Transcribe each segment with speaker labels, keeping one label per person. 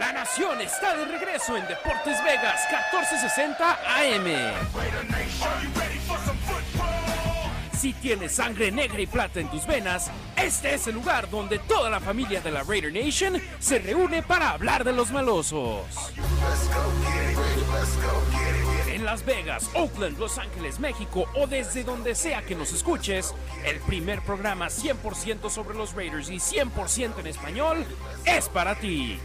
Speaker 1: La Nación está de regreso en Deportes Vegas 1460 AM. Si tienes sangre negra y plata en tus venas, este es el lugar donde toda la familia de la Raider Nation se reúne para hablar de los malosos. En Las Vegas, Oakland, Los Ángeles, México o desde donde sea que nos escuches, el primer programa 100% sobre los Raiders y 100% en español es para ti.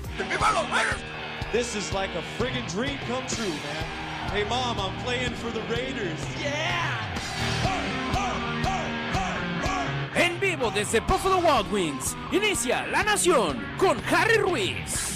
Speaker 2: This is like a friggin' dream come true, man. Hey, mom, I'm playing for the Raiders. Yeah!
Speaker 1: En vivo desde Buffalo Wild Wings, inicia La Nación con Harry Ruiz.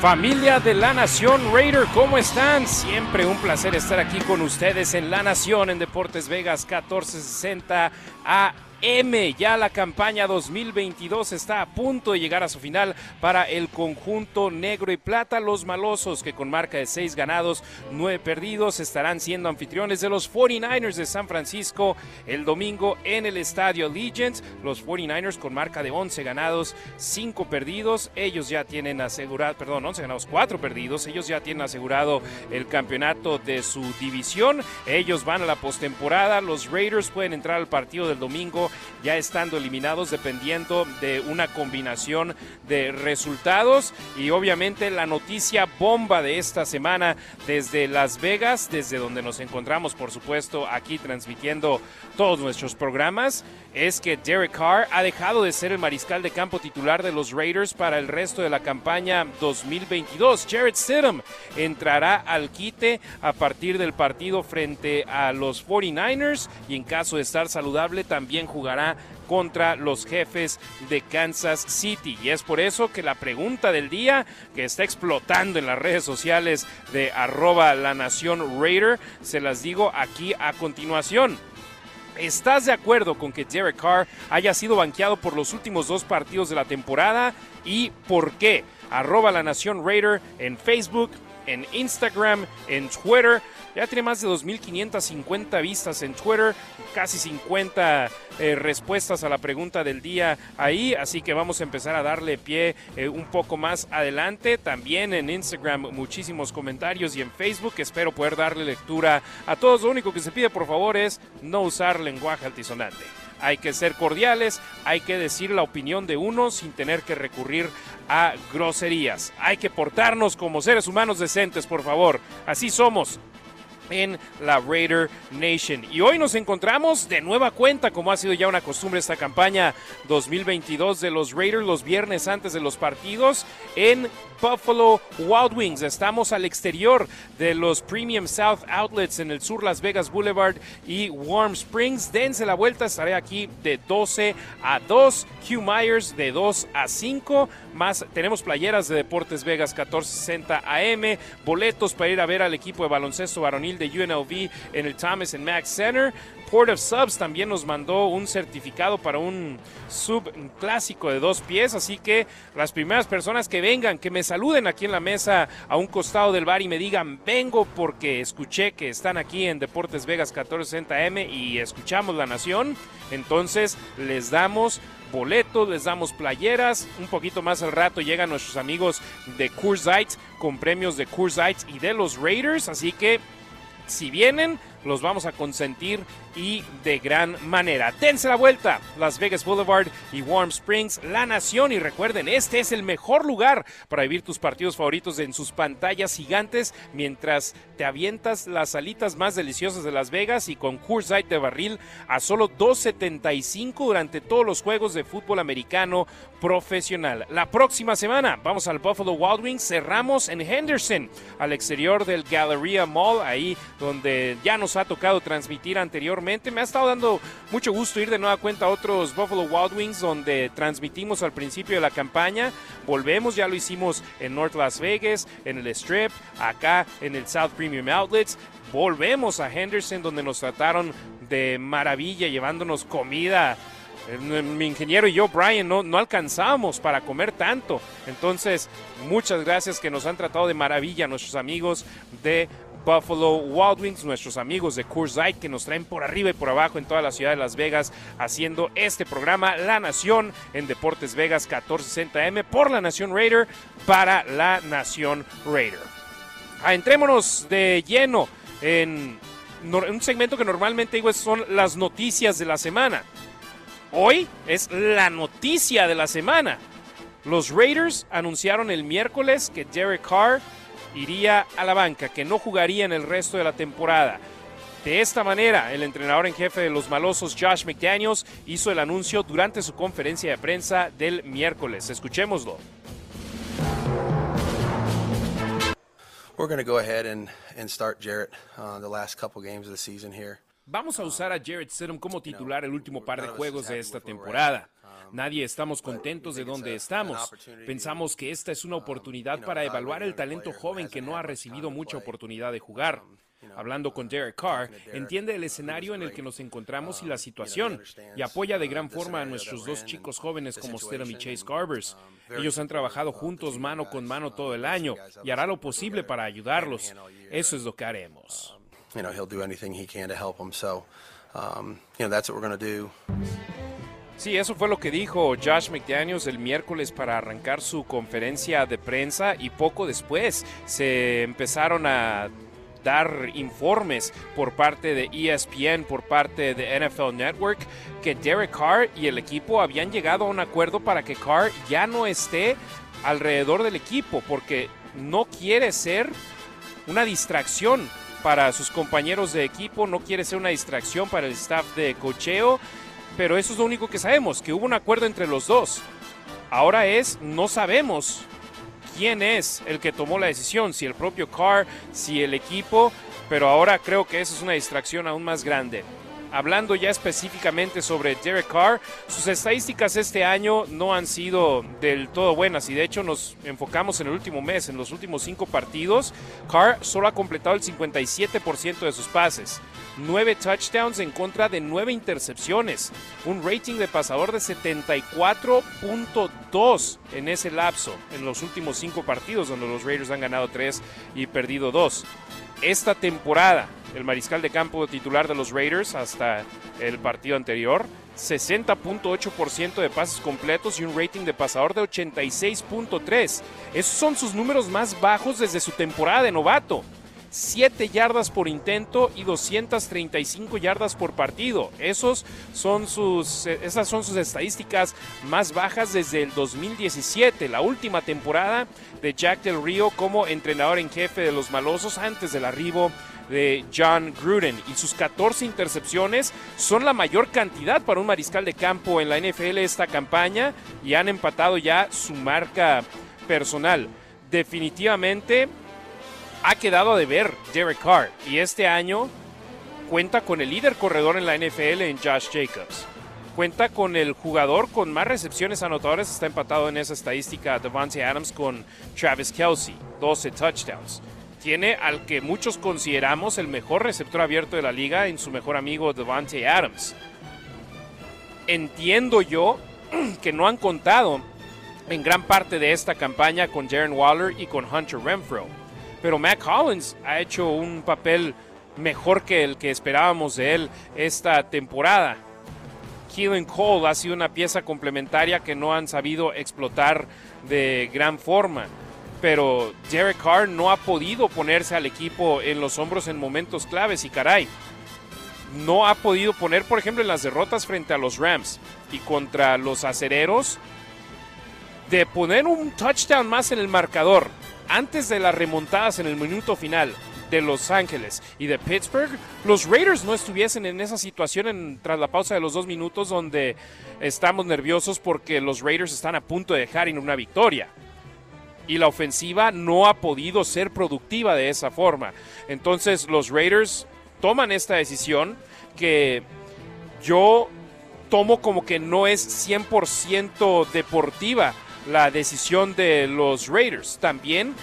Speaker 1: Familia de La Nación Raider, ¿cómo están? Siempre un placer estar aquí con ustedes en La Nación en Deportes Vegas 1460 a M. Ya la campaña 2022 está a punto de llegar a su final para el conjunto negro y plata. Los malosos que con marca de 6 ganados, 9 perdidos estarán siendo anfitriones de los 49ers de San Francisco el domingo en el estadio Allegiant. Los 49ers con marca de 11 ganados, 5 perdidos. Ellos ya tienen asegurado, perdón, 11 ganados, 4 perdidos. Ellos ya tienen asegurado el campeonato de su división. Ellos van a la postemporada. Los Raiders pueden entrar al partido del domingo ya estando eliminados dependiendo de una combinación de resultados. Y obviamente la noticia bomba de esta semana desde Las Vegas, desde donde nos encontramos por supuesto aquí transmitiendo todos nuestros programas, es que Derek Carr ha dejado de ser el mariscal de campo titular de los Raiders para el resto de la campaña 2022. Jared Stidham entrará al quite a partir del partido frente a los 49ers y en caso de estar saludable también jugará contra los jefes de Kansas City. Y es por eso que la pregunta del día que está explotando en las redes sociales de arroba la nación Raider, se las digo aquí a continuación. ¿Estás de acuerdo con que Derek Carr haya sido banqueado por los últimos dos partidos de la temporada? ¿Y por qué? Arroba la Nación Raider en Facebook, en Instagram, en Twitter. Ya tiene más de 2.550 vistas en Twitter, casi 50 eh, respuestas a la pregunta del día ahí, así que vamos a empezar a darle pie eh, un poco más adelante. También en Instagram muchísimos comentarios y en Facebook espero poder darle lectura a todos. Lo único que se pide por favor es no usar lenguaje altisonante hay que ser cordiales, hay que decir la opinión de uno sin tener que recurrir a groserías. Hay que portarnos como seres humanos decentes, por favor. Así somos en la Raider Nation. Y hoy nos encontramos de nueva cuenta, como ha sido ya una costumbre esta campaña 2022 de los Raiders, los viernes antes de los partidos, en Buffalo Wild Wings. Estamos al exterior de los Premium South Outlets en el sur Las Vegas Boulevard y Warm Springs. Dense la vuelta, estaré aquí de 12 a 2. Q Myers de 2 a 5. Más tenemos playeras de Deportes Vegas 1460 AM, boletos para ir a ver al equipo de baloncesto varonil de UNLV en el Thomas and Max Center. Port of Subs también nos mandó un certificado para un sub clásico de dos pies, así que las primeras personas que vengan, que me saluden aquí en la mesa a un costado del bar y me digan, vengo porque escuché que están aquí en Deportes Vegas 1460M y escuchamos la nación, entonces les damos boletos, les damos playeras. Un poquito más al rato llegan nuestros amigos de Coors con premios de Coors y de los Raiders. Así que si vienen, los vamos a consentir y de gran manera. Dense la vuelta, Las Vegas Boulevard y Warm Springs, la nación. Y recuerden, este es el mejor lugar para vivir tus partidos favoritos en sus pantallas gigantes mientras te avientas las alitas más deliciosas de Las Vegas y con Light de barril a solo 2.75 durante todos los juegos de fútbol americano profesional. La próxima semana vamos al Buffalo Wild Wings, cerramos en Henderson, al exterior del Galleria Mall, ahí donde ya nos ha tocado transmitir anteriormente. Me ha estado dando mucho gusto ir de nueva cuenta a otros Buffalo Wild Wings donde transmitimos al principio de la campaña. Volvemos, ya lo hicimos en North Las Vegas, en el Strip, acá en el South Premium Outlets. Volvemos a Henderson donde nos trataron de maravilla llevándonos comida mi ingeniero y yo, Brian, no, no alcanzamos para comer tanto. Entonces, muchas gracias que nos han tratado de maravilla nuestros amigos de Buffalo Wild Wings, nuestros amigos de Light que nos traen por arriba y por abajo en toda la ciudad de Las Vegas haciendo este programa La Nación en Deportes Vegas 1460M por la Nación Raider para la Nación Raider. Entrémonos de lleno en un segmento que normalmente digo son las noticias de la semana. Hoy es la noticia de la semana. Los Raiders anunciaron el miércoles que Derek Carr iría a la banca, que no jugaría en el resto de la temporada. De esta manera, el entrenador en jefe de los malosos, Josh McDaniels, hizo el anuncio durante su conferencia de prensa del miércoles. Escuchémoslo. Vamos a usar a Jarrett Stidham como titular el último par de juegos de esta temporada. Nadie estamos contentos de donde estamos. Pensamos que esta es una oportunidad para evaluar el talento joven que no ha recibido mucha oportunidad de jugar. Hablando con Derek Carr, entiende el escenario en el que nos encontramos y la situación, y apoya de gran forma a nuestros dos chicos jóvenes como Stedham y Chase Garbers. Ellos han trabajado juntos mano con mano todo el año y hará lo posible para ayudarlos. Eso es lo que haremos. Sí, eso fue lo que dijo Josh McDaniels el miércoles para arrancar su conferencia de prensa y poco después se empezaron a dar informes por parte de ESPN, por parte de NFL Network, que Derek Carr y el equipo habían llegado a un acuerdo para que Carr ya no esté alrededor del equipo, porque no quiere ser una distracción para sus compañeros de equipo, no quiere ser una distracción para el staff de cocheo pero eso es lo único que sabemos, que hubo un acuerdo entre los dos. Ahora es, no sabemos quién es el que tomó la decisión, si el propio Carr, si el equipo, pero ahora creo que eso es una distracción aún más grande hablando ya específicamente sobre Derek Carr, sus estadísticas este año no han sido del todo buenas y de hecho nos enfocamos en el último mes, en los últimos cinco partidos, Carr solo ha completado el 57% de sus pases. Nueve touchdowns en contra de nueve intercepciones, un rating de pasador de 74.2 en ese lapso, en los últimos cinco partidos donde los Raiders han ganado tres y perdido dos. Esta temporada, el mariscal de campo titular de los Raiders hasta el partido anterior. 60.8% de pases completos y un rating de pasador de 86.3. Esos son sus números más bajos desde su temporada de novato. 7 yardas por intento y 235 yardas por partido. Esos son sus, esas son sus estadísticas más bajas desde el 2017, la última temporada de Jack Del Río como entrenador en jefe de los malosos antes del arribo de John Gruden y sus 14 intercepciones son la mayor cantidad para un mariscal de campo en la NFL esta campaña y han empatado ya su marca personal. Definitivamente ha quedado de ver Derek Carr y este año cuenta con el líder corredor en la NFL en Josh Jacobs. Cuenta con el jugador con más recepciones anotadoras, está empatado en esa estadística Devante Adams con Travis Kelsey, 12 touchdowns tiene al que muchos consideramos el mejor receptor abierto de la liga en su mejor amigo Devante Adams. Entiendo yo que no han contado en gran parte de esta campaña con Jaren Waller y con Hunter Renfro, pero Matt Collins ha hecho un papel mejor que el que esperábamos de él esta temporada. Keelan Cole ha sido una pieza complementaria que no han sabido explotar de gran forma pero Derek Carr no ha podido ponerse al equipo en los hombros en momentos claves y caray, no ha podido poner, por ejemplo, en las derrotas frente a los Rams y contra los acereros, de poner un touchdown más en el marcador antes de las remontadas en el minuto final de Los Ángeles y de Pittsburgh, los Raiders no estuviesen en esa situación tras la pausa de los dos minutos donde estamos nerviosos porque los Raiders están a punto de dejar en una victoria y la ofensiva no ha podido ser productiva de esa forma. Entonces los Raiders toman esta decisión que yo tomo como que no es 100% deportiva la decisión de los Raiders. También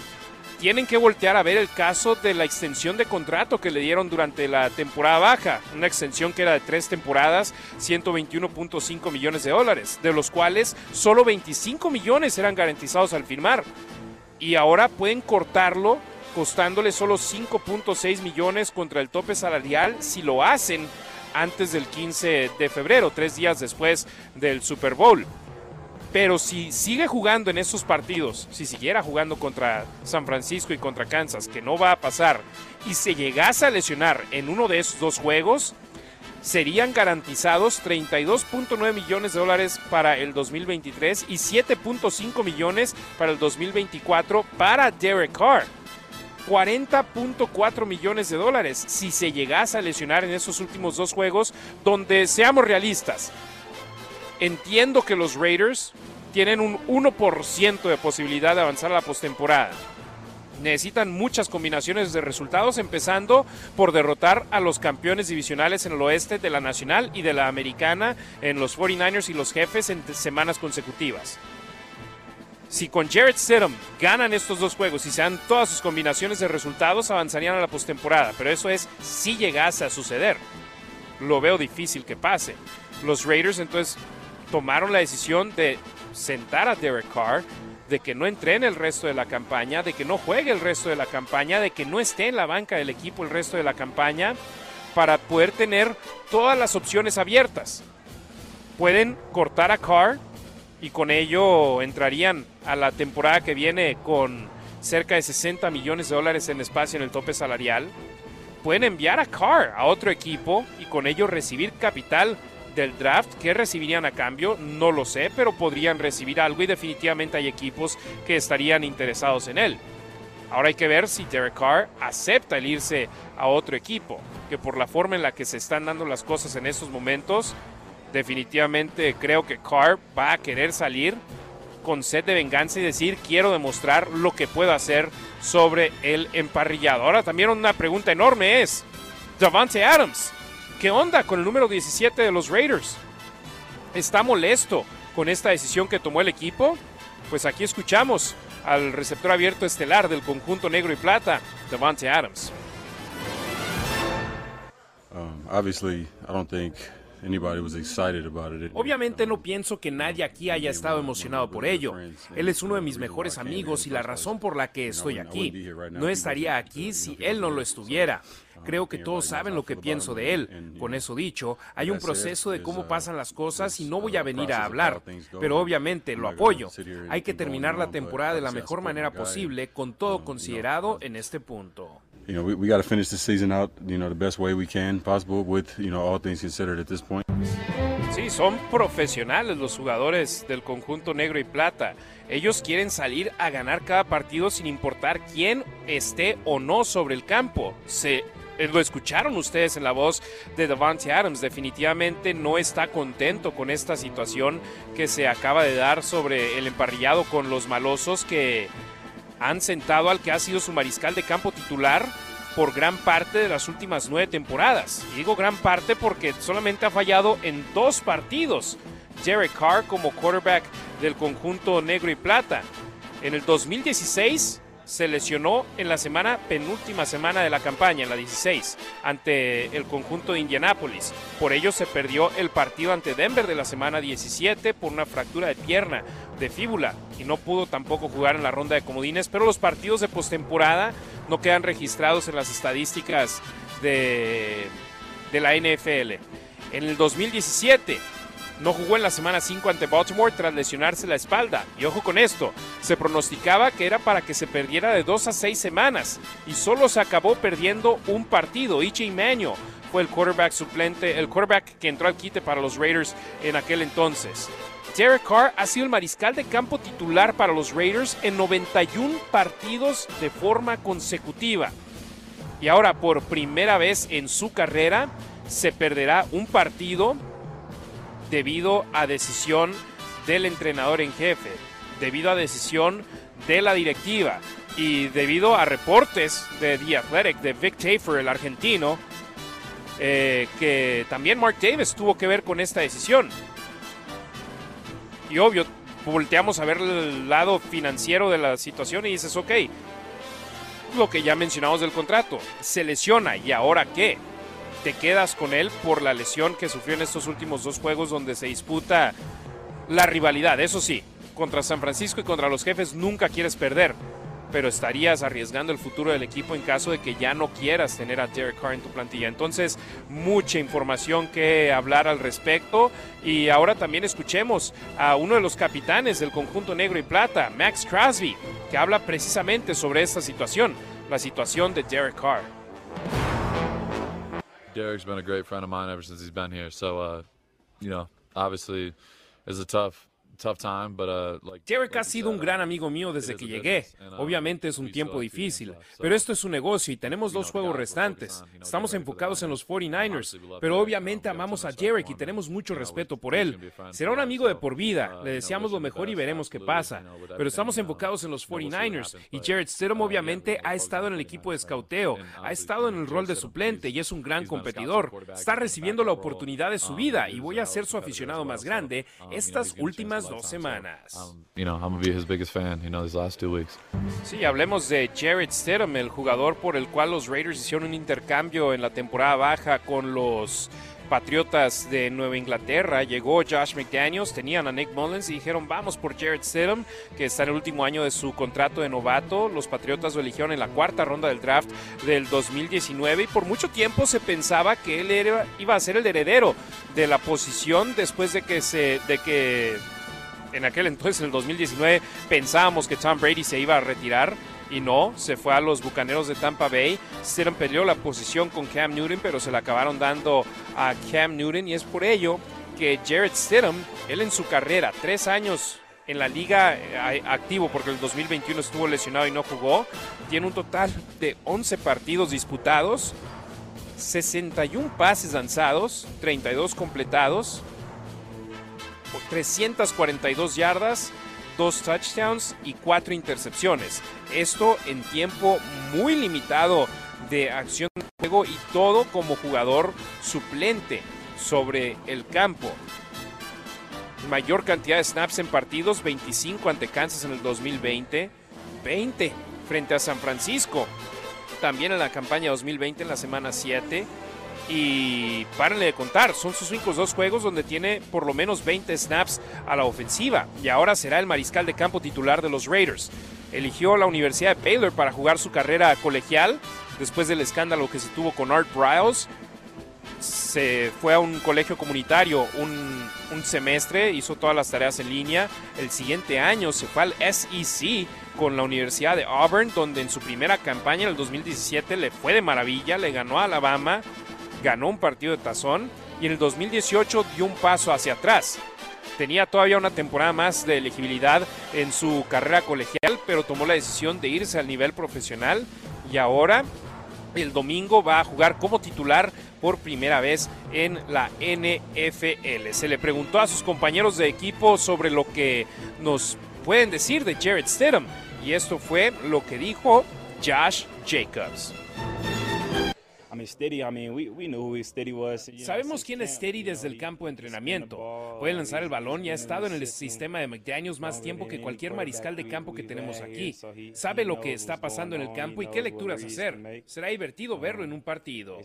Speaker 1: tienen que voltear a ver el caso de la extensión de contrato que le dieron durante la temporada baja, una extensión que era de tres temporadas, 121.5 millones de dólares, de los cuales solo 25 millones eran garantizados al firmar y ahora pueden cortarlo costándole solo 5.6 millones contra el tope salarial si lo hacen antes del 15 de febrero, tres días después del Super Bowl. Pero si sigue jugando en esos partidos, si siguiera jugando contra San Francisco y contra Kansas, que no va a pasar, y se llegase a lesionar en uno de esos dos juegos, serían garantizados 32.9 millones de dólares para el 2023 y 7.5 millones para el 2024 para Derek Carr. 40.4 millones de dólares si se llegase a lesionar en esos últimos dos juegos, donde seamos realistas. Entiendo que los Raiders tienen un 1% de posibilidad de avanzar a la postemporada. Necesitan muchas combinaciones de resultados, empezando por derrotar a los campeones divisionales en el oeste de la Nacional y de la Americana en los 49ers y los jefes en semanas consecutivas. Si con Jared Stidham ganan estos dos juegos y se dan todas sus combinaciones de resultados, avanzarían a la postemporada. Pero eso es si llegase a suceder. Lo veo difícil que pase. Los Raiders entonces tomaron la decisión de sentar a Derek Carr, de que no entrene el resto de la campaña, de que no juegue el resto de la campaña, de que no esté en la banca del equipo el resto de la campaña, para poder tener todas las opciones abiertas. Pueden cortar a Carr y con ello entrarían a la temporada que viene con cerca de 60 millones de dólares en espacio en el tope salarial. Pueden enviar a Carr a otro equipo y con ello recibir capital del draft. ¿Qué recibirían a cambio? No lo sé, pero podrían recibir algo y definitivamente hay equipos que estarían interesados en él. Ahora hay que ver si Derek Carr acepta el irse a otro equipo, que por la forma en la que se están dando las cosas en estos momentos, definitivamente creo que Carr va a querer salir con sed de venganza y decir quiero demostrar lo que puedo hacer sobre el emparrillado. Ahora también una pregunta enorme es, Davante Adams, ¿qué onda con el número 17 de los Raiders? ¿Está molesto con esta decisión que tomó el equipo? Pues aquí escuchamos al receptor abierto estelar del conjunto negro y plata, Davante Adams.
Speaker 3: Um,
Speaker 1: Obviamente no pienso que nadie aquí haya estado emocionado por ello. Él es uno de mis mejores amigos y la razón por la que estoy aquí. No estaría aquí si él no lo estuviera. Creo que todos saben lo que pienso de él. Con eso dicho, hay un proceso de cómo pasan las cosas y no voy a venir a hablar, pero obviamente lo apoyo. Hay que terminar la temporada de la mejor manera posible con todo considerado en este punto
Speaker 3: you know, we, we got to finish the season out, you know, the best way we can possible with, you know, all things considered at this point.
Speaker 1: Sí, son profesionales los jugadores del conjunto negro y plata. Ellos quieren salir a ganar cada partido sin importar quién esté o no sobre el campo. Se lo escucharon ustedes en la voz de Devante Adams. Definitivamente no está contento con esta situación que se acaba de dar sobre el emparrillado con los malosos que han sentado al que ha sido su mariscal de campo titular por gran parte de las últimas nueve temporadas. Y digo gran parte porque solamente ha fallado en dos partidos. Derek Carr como quarterback del conjunto negro y plata. En el 2016 se lesionó en la semana penúltima semana de la campaña, en la 16, ante el conjunto de Indianápolis. Por ello se perdió el partido ante Denver de la semana 17 por una fractura de pierna de fíbula y no pudo tampoco jugar en la ronda de comodines, pero los partidos de postemporada no quedan registrados en las estadísticas de, de la NFL. En el 2017 no jugó en la semana 5 ante Baltimore tras lesionarse la espalda. Y ojo con esto, se pronosticaba que era para que se perdiera de 2 a 6 semanas y solo se acabó perdiendo un partido. Ichi Manuel fue el quarterback suplente, el quarterback que entró al quite para los Raiders en aquel entonces. Derek Carr ha sido el mariscal de campo titular para los Raiders en 91 partidos de forma consecutiva. Y ahora por primera vez en su carrera se perderá un partido debido a decisión del entrenador en jefe, debido a decisión de la directiva y debido a reportes de The Athletic, de Vic Tafer, el argentino, eh, que también Mark Davis tuvo que ver con esta decisión. Y obvio, volteamos a ver el lado financiero de la situación y dices, ok, lo que ya mencionamos del contrato, se lesiona y ahora qué? Te quedas con él por la lesión que sufrió en estos últimos dos juegos donde se disputa la rivalidad, eso sí, contra San Francisco y contra los jefes nunca quieres perder. pero estarías arriesgando el futuro del equipo en caso de que ya no quieras tener a Derek Carr en tu plantilla. Entonces, mucha información que hablar al respecto. Y ahora también escuchemos a uno de los capitanes del conjunto negro y plata, Max Crosby, que habla precisamente sobre esta situación, la situación de Derek Carr.
Speaker 4: Derek's been a great friend of mine ever since he's been here. So, uh, you know, obviously, it's a tough
Speaker 1: Derek ha sido un gran amigo mío desde que llegué. Uh, Obviamente es un tiempo difícil, pero esto es un negocio y tenemos dos juegos restantes. Estamos enfocados en los 49ers, pero obviamente amamos a Derek y tenemos mucho respeto por él. Será un amigo de por vida, uh, le deseamos lo mejor y veremos qué pasa. Pero estamos enfocados en los 49ers y Jared Stidham uh, obviamente ha estado en el equipo de escauteo, ha estado en el rol de suplente y es un gran competidor. Está recibiendo la oportunidad de su um, vida y voy a ser su aficionado más grande um, estas últimas dos semanas. Sí, hablemos de Jared Stidham, el jugador por el cual los Raiders hicieron un intercambio en la temporada baja con los Patriotas de Nueva Inglaterra. Llegó Josh McDaniels, tenían a Nick Mullins y dijeron vamos por Jared Stidham, que está en el último año de su contrato de novato. Los Patriotas lo eligieron en la cuarta ronda del draft del 2019 y por mucho tiempo se pensaba que él era, iba a ser el heredero de la posición después de que se de que en aquel entonces, en el 2019, pensábamos que Tom Brady se iba a retirar y no, se fue a los Bucaneros de Tampa Bay. Stidham perdió la posición con Cam Newton, pero se la acabaron dando a Cam Newton y es por ello que Jared Stidham, él en su carrera, tres años en la liga eh, activo porque el 2021 estuvo lesionado y no jugó, tiene un total de 11 partidos disputados, 61 pases lanzados, 32 completados, 342 yardas, dos touchdowns y cuatro intercepciones. Esto en tiempo muy limitado de acción de juego y todo como jugador suplente sobre el campo. Mayor cantidad de snaps en partidos, 25 ante Kansas en el 2020, 20 frente a San Francisco. También en la campaña 2020 en la semana 7 y párenle de contar, son sus únicos dos juegos donde tiene por lo menos 20 snaps a la ofensiva y ahora será el mariscal de campo titular de los Raiders. Eligió la Universidad de Baylor para jugar su carrera colegial después del escándalo que se tuvo con Art Briles. Se fue a un colegio comunitario un, un semestre, hizo todas las tareas en línea. El siguiente año se fue al SEC con la Universidad de Auburn, donde en su primera campaña en el 2017 le fue de maravilla, le ganó a Alabama ganó un partido de tazón y en el 2018 dio un paso hacia atrás. Tenía todavía una temporada más de elegibilidad en su carrera colegial, pero tomó la decisión de irse al nivel profesional y ahora el domingo va a jugar como titular por primera vez en la NFL. Se le preguntó a sus compañeros de equipo sobre lo que nos pueden decir de Jared Stidham y esto fue lo que dijo Josh Jacobs. Sabemos quién es Steady desde el campo de entrenamiento. Puede lanzar el balón y ha estado en el sistema de McDaniels más tiempo que cualquier mariscal de campo que tenemos aquí. Sabe lo que está pasando en el campo y qué lecturas hacer. Será divertido verlo en un partido.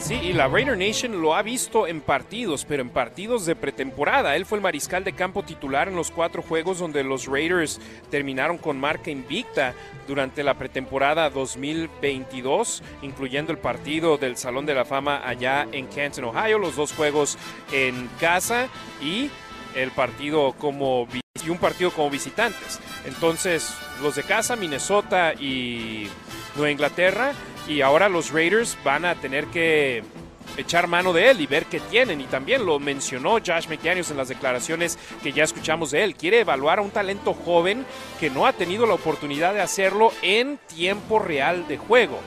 Speaker 1: Sí, y la Raider Nation lo ha visto en partidos, pero en partidos de pretemporada. Él fue el mariscal de campo titular en los cuatro juegos donde los Raiders terminaron con marca invicta durante la pretemporada 2022, incluyendo el partido del Salón de la Fama allá en Canton, Ohio, los dos juegos en casa y el partido como y un partido como visitantes. Entonces, los de casa, Minnesota y Nueva Inglaterra, y ahora los Raiders van a tener que echar mano de él y ver qué tienen. Y también lo mencionó Josh McDaniels en las declaraciones que ya escuchamos de él. Quiere evaluar a un talento joven que no ha tenido la oportunidad de hacerlo en tiempo real de juego.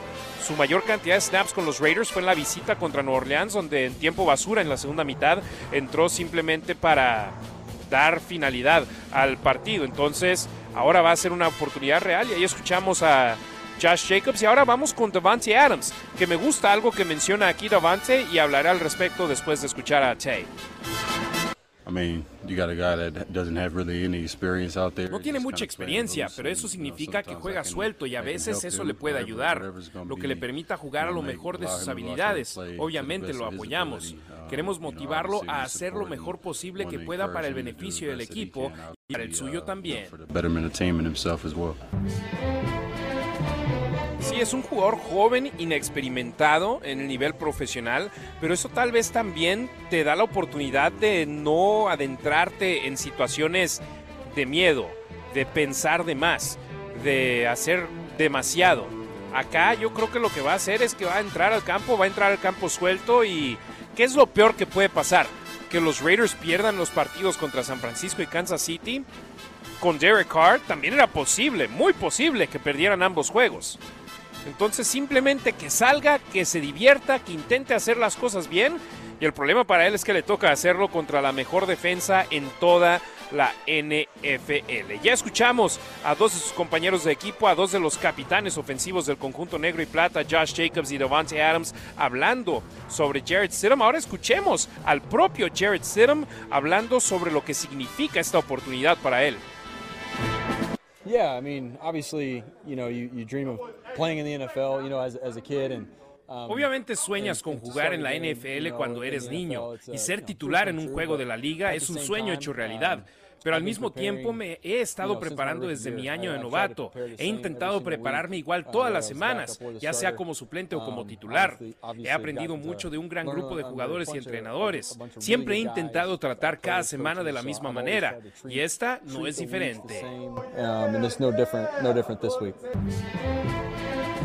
Speaker 1: Su mayor cantidad de snaps con los Raiders fue en la visita contra Nueva Orleans, donde en tiempo basura en la segunda mitad entró simplemente para dar finalidad al partido. Entonces, ahora va a ser una oportunidad real y ahí escuchamos a Josh Jacobs. Y ahora vamos con Devante Adams, que me gusta algo que menciona aquí Devante y hablaré al respecto después de escuchar a Tay. No tiene mucha experiencia, pero eso significa que juega suelto y a veces eso le puede ayudar, lo que le permita jugar a lo mejor de sus habilidades. Obviamente lo apoyamos. Uh, Queremos motivarlo a hacer lo mejor posible que pueda para el beneficio del equipo y para el suyo uh, también. Sí, es un jugador joven, inexperimentado en el nivel profesional, pero eso tal vez también te da la oportunidad de no adentrarte en situaciones de miedo, de pensar de más, de hacer demasiado. Acá yo creo que lo que va a hacer es que va a entrar al campo, va a entrar al campo suelto y ¿qué es lo peor que puede pasar? Que los Raiders pierdan los partidos contra San Francisco y Kansas City. Con Derek Carr también era posible, muy posible que perdieran ambos juegos. Entonces simplemente que salga, que se divierta, que intente hacer las cosas bien. Y el problema para él es que le toca hacerlo contra la mejor defensa en toda la NFL. Ya escuchamos a dos de sus compañeros de equipo, a dos de los capitanes ofensivos del conjunto negro y plata, Josh Jacobs y Devante Adams, hablando sobre Jared Stidham. Ahora escuchemos al propio Jared Stidham hablando sobre lo que significa esta oportunidad para él.
Speaker 5: Yeah, I mean, obviously, you know, you, you dream of playing in the NFL, you know, as, as a kid and um,
Speaker 1: Obviamente sueñas con jugar en la NFL cuando eres niño y ser titular en un juego de la liga es un sueño hecho realidad. Um, pero al mismo tiempo me he estado preparando desde mi año de novato. He intentado prepararme igual todas las semanas, ya sea como suplente o como um, titular. He aprendido mucho de un gran grupo de jugadores y entrenadores. Siempre he intentado tratar cada semana de la misma manera y esta no es diferente.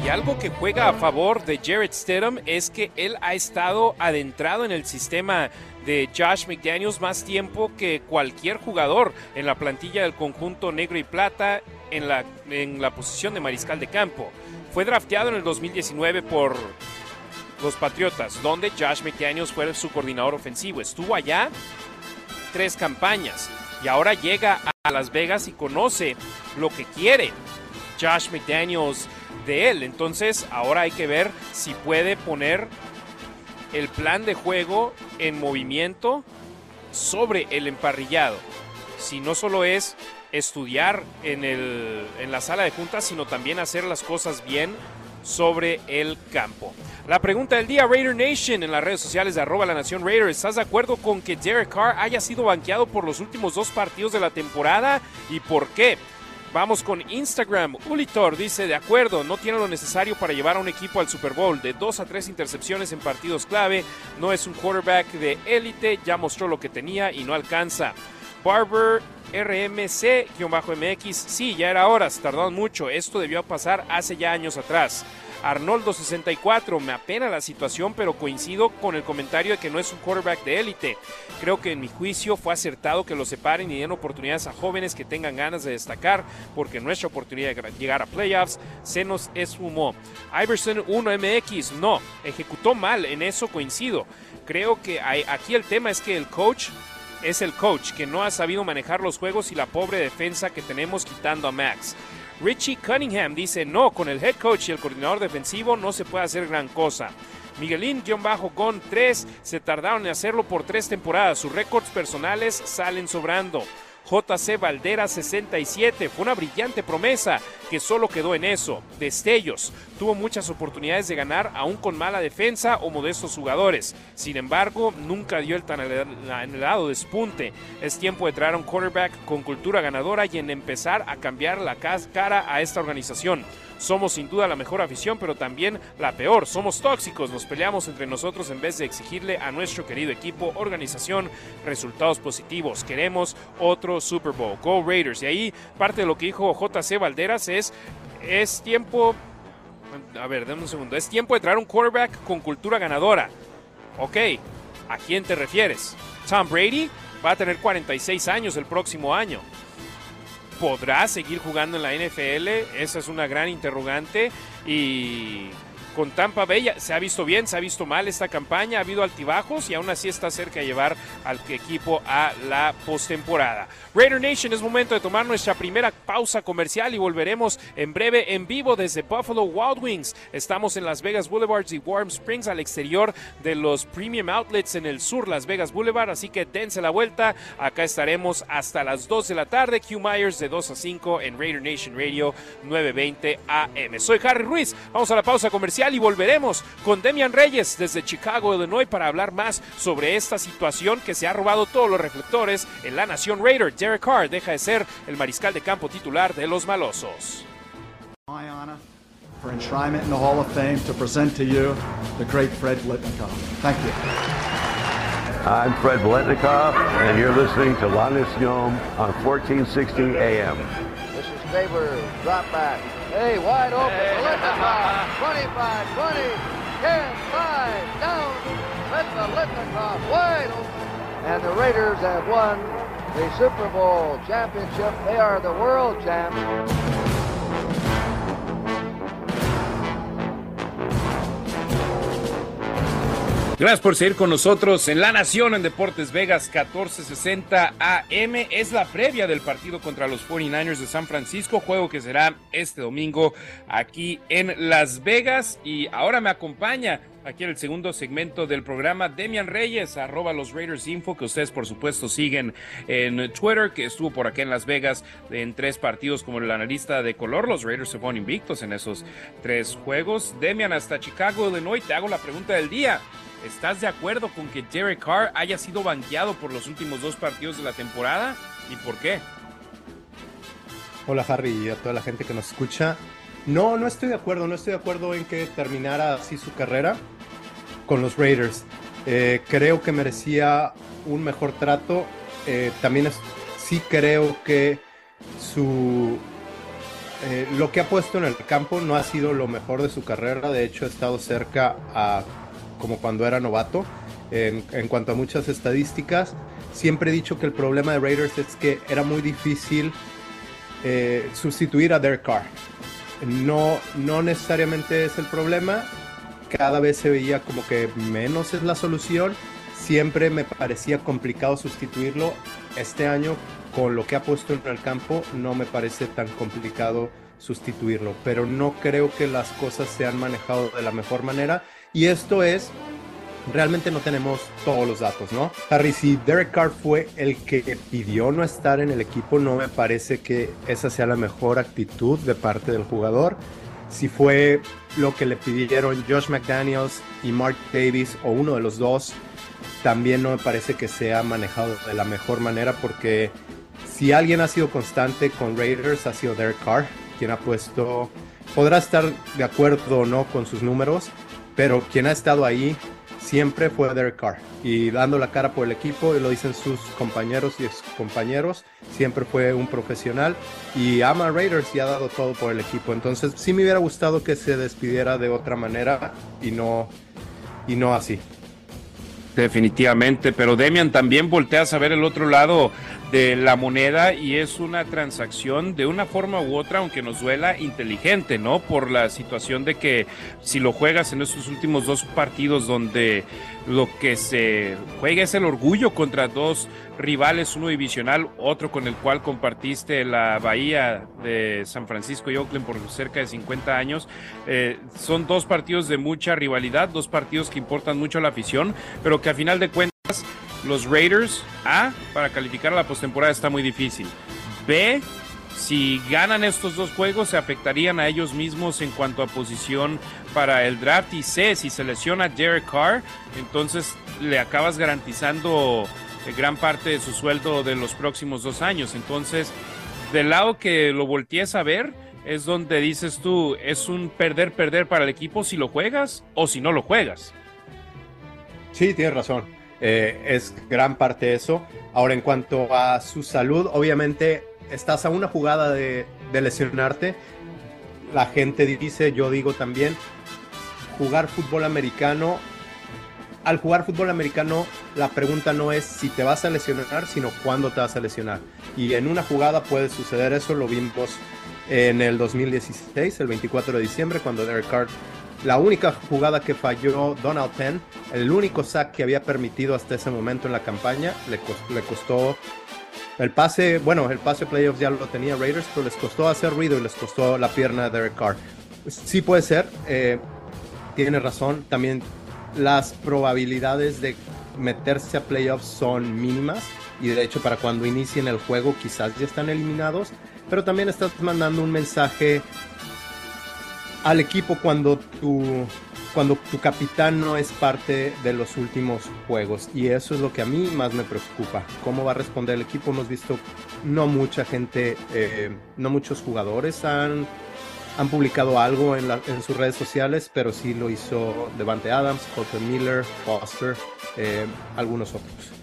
Speaker 1: Y algo que juega a favor de Jared Stidham es que él ha estado adentrado en el sistema de Josh McDaniels más tiempo que cualquier jugador en la plantilla del conjunto negro y plata en la, en la posición de mariscal de campo. Fue drafteado en el 2019 por los Patriotas, donde Josh McDaniels fue su coordinador ofensivo. Estuvo allá tres campañas y ahora llega a Las Vegas y conoce lo que quiere Josh McDaniels de él. Entonces ahora hay que ver si puede poner el plan de juego en movimiento sobre el emparrillado. Si no solo es estudiar en, el, en la sala de juntas, sino también hacer las cosas bien sobre el campo. La pregunta del día, Raider Nation, en las redes sociales de arroba la nación Raider. ¿Estás de acuerdo con que Derek Carr haya sido banqueado por los últimos dos partidos de la temporada? ¿Y por qué? Vamos con Instagram. Ulitor dice, de acuerdo, no tiene lo necesario para llevar a un equipo al Super Bowl. De dos a tres intercepciones en partidos clave. No es un quarterback de élite. Ya mostró lo que tenía y no alcanza. Barber RMC-MX. Sí, ya era hora. Se tardaron mucho. Esto debió pasar hace ya años atrás. Arnoldo 64, me apena la situación, pero coincido con el comentario de que no es un quarterback de élite. Creo que en mi juicio fue acertado que lo separen y den oportunidades a jóvenes que tengan ganas de destacar, porque nuestra oportunidad de llegar a playoffs se nos esfumó. Iverson 1MX, no, ejecutó mal, en eso coincido. Creo que aquí el tema es que el coach es el coach que no ha sabido manejar los juegos y la pobre defensa que tenemos quitando a Max. Richie Cunningham dice, no, con el head coach y el coordinador defensivo no se puede hacer gran cosa. Miguelín-Gon 3 se tardaron en hacerlo por tres temporadas. Sus récords personales salen sobrando. JC Valdera 67. Fue una brillante promesa que solo quedó en eso. Destellos. Tuvo muchas oportunidades de ganar aún con mala defensa o modestos jugadores. Sin embargo, nunca dio el tan anhelado despunte. Es tiempo de traer a un quarterback con cultura ganadora y en empezar a cambiar la cara a esta organización. Somos sin duda la mejor afición, pero también la peor. Somos tóxicos, nos peleamos entre nosotros en vez de exigirle a nuestro querido equipo, organización, resultados positivos. Queremos otro Super Bowl. Go Raiders. Y ahí parte de lo que dijo JC Valderas es, es tiempo... A ver, denme un segundo. Es tiempo de traer un quarterback con cultura ganadora. Ok, ¿a quién te refieres? Tom Brady va a tener 46 años el próximo año podrá seguir jugando en la NFL? Esa es una gran interrogante y con Tampa Bay. Se ha visto bien, se ha visto mal esta campaña, ha habido altibajos y aún así está cerca de llevar al equipo a la postemporada. Raider Nation, es momento de tomar nuestra primera pausa comercial y volveremos en breve en vivo desde Buffalo Wild Wings. Estamos en Las Vegas Boulevards y Warm Springs al exterior de los Premium Outlets en el sur Las Vegas Boulevard, así que dense la vuelta. Acá estaremos hasta las 2 de la tarde. Q Myers de 2 a 5 en Raider Nation Radio 920 AM. Soy Harry Ruiz. Vamos a la pausa comercial y volveremos con Demian Reyes desde Chicago, Illinois, para hablar más sobre esta situación que se ha robado todos los reflectores en la nación Raider. Derek Carr deja de ser el mariscal de campo titular de los malosos.
Speaker 6: My honor for enshrinement in the Hall of Fame to present to you the great Fred Blitnikoff. Thank you.
Speaker 7: I'm Fred Blitnikoff, and you're listening to La Nacion on 1460 AM.
Speaker 8: This is Stabler, drop back. Hey, wide open. Litnikoff, 25, 20, 10, 5, down. Let the Litnikoff wide open. And the Raiders have won the Super Bowl championship. They are the world champs.
Speaker 1: Gracias por seguir con nosotros en La Nación en Deportes Vegas 1460 AM. Es la previa del partido contra los 49ers de San Francisco, juego que será este domingo aquí en Las Vegas. Y ahora me acompaña aquí en el segundo segmento del programa Demian Reyes, arroba los Raiders Info, que ustedes por supuesto siguen en Twitter, que estuvo por acá en Las Vegas en tres partidos como el analista de color. Los Raiders se fueron invictos en esos tres juegos. Demian, hasta Chicago, Illinois, te hago la pregunta del día. ¿Estás de acuerdo con que Derek Carr haya sido banqueado por los últimos dos partidos de la temporada? ¿Y por qué?
Speaker 9: Hola Harry y a toda la gente que nos escucha. No, no estoy de acuerdo, no estoy de acuerdo en que terminara así su carrera con los Raiders. Eh, creo que merecía un mejor trato. Eh, también sí creo que su eh, lo que ha puesto en el campo no ha sido lo mejor de su carrera. De hecho, ha estado cerca a como cuando era novato. En, cuanto a muchas estadísticas, siempre he dicho que el problema de Raiders es que era muy difícil eh, sustituir a Derek Carr. No, no necesariamente es el problema, cada vez se veía como que menos es la solución. Siempre me parecía complicado sustituirlo. Este año, con lo que ha puesto en el campo, no me parece tan complicado sustituirlo. Pero no creo que las cosas se han manejado de la mejor manera y esto es, realmente no tenemos todos los datos, ¿no? Harry, si Derek Carr fue el que pidió no estar en el equipo, no me parece que esa sea la mejor actitud de parte del jugador. Si fue lo que le pidieron Josh McDaniels y Mark Davis o uno de los dos, también no me parece que sea manejado de la mejor manera porque si alguien ha sido constante con Raiders ha sido Derek Carr, quien ha puesto, podrá estar de acuerdo o no con sus números, pero quien ha estado ahí siempre fue Derek Carr y dando la cara por el equipo, y lo dicen sus compañeros y ex compañeros, siempre fue un profesional y ama Raiders y ha dado todo por el equipo. Entonces, sí me hubiera gustado que se despidiera de otra manera y no, y no así.
Speaker 1: Definitivamente, pero Demian también voltea a saber el otro lado de la moneda y es una transacción de una forma u otra, aunque nos duela, inteligente, ¿no? Por la situación de que si lo juegas en estos últimos dos partidos donde lo que se juega es el orgullo contra dos rivales, uno divisional, otro con el cual compartiste la bahía de San Francisco y Oakland por cerca de 50 años. Eh, son dos partidos de mucha rivalidad, dos partidos que importan mucho a la afición, pero que a final de cuentas los Raiders, A, para calificar a la postemporada está muy difícil. B, si ganan estos dos juegos se afectarían a ellos mismos en cuanto a posición para el draft y C, si se lesiona Derek Carr, entonces le acabas garantizando gran parte de su sueldo de los próximos dos años. Entonces, del lado que lo voltees a ver, es donde dices tú, es un perder-perder para el equipo si lo juegas o si no lo juegas.
Speaker 9: Sí, tienes razón. Eh, es gran parte eso. Ahora, en cuanto a su salud, obviamente estás a una jugada de, de lesionarte. La gente dice, yo digo también, jugar fútbol americano al jugar fútbol americano, la pregunta no es si te vas a lesionar, sino cuándo te vas a lesionar. Y en una jugada puede suceder eso, lo vimos en el 2016, el 24 de diciembre, cuando Derek Carr la única jugada que falló Donald Penn, el único sack que había permitido hasta ese momento en la campaña, le, costó el pase, bueno, el pase playoffs ya lo tenía Raiders, pero les costó hacer ruido y les costó la pierna de Derek Carr. Sí puede ser, eh, tiene razón, también las probabilidades de meterse a playoffs son mínimas y de hecho para cuando inicien el juego quizás ya están eliminados, pero también estás mandando un mensaje al equipo cuando tu cuando tu capitán no es parte de los últimos juegos. Y eso es lo que a mí más me preocupa. ¿Cómo va a responder el equipo? Hemos visto no mucha gente, eh, no muchos jugadores han, han publicado algo en, en, sus redes sociales, pero sí lo hizo Devante Adams, Colton Miller, Foster, eh, algunos otros.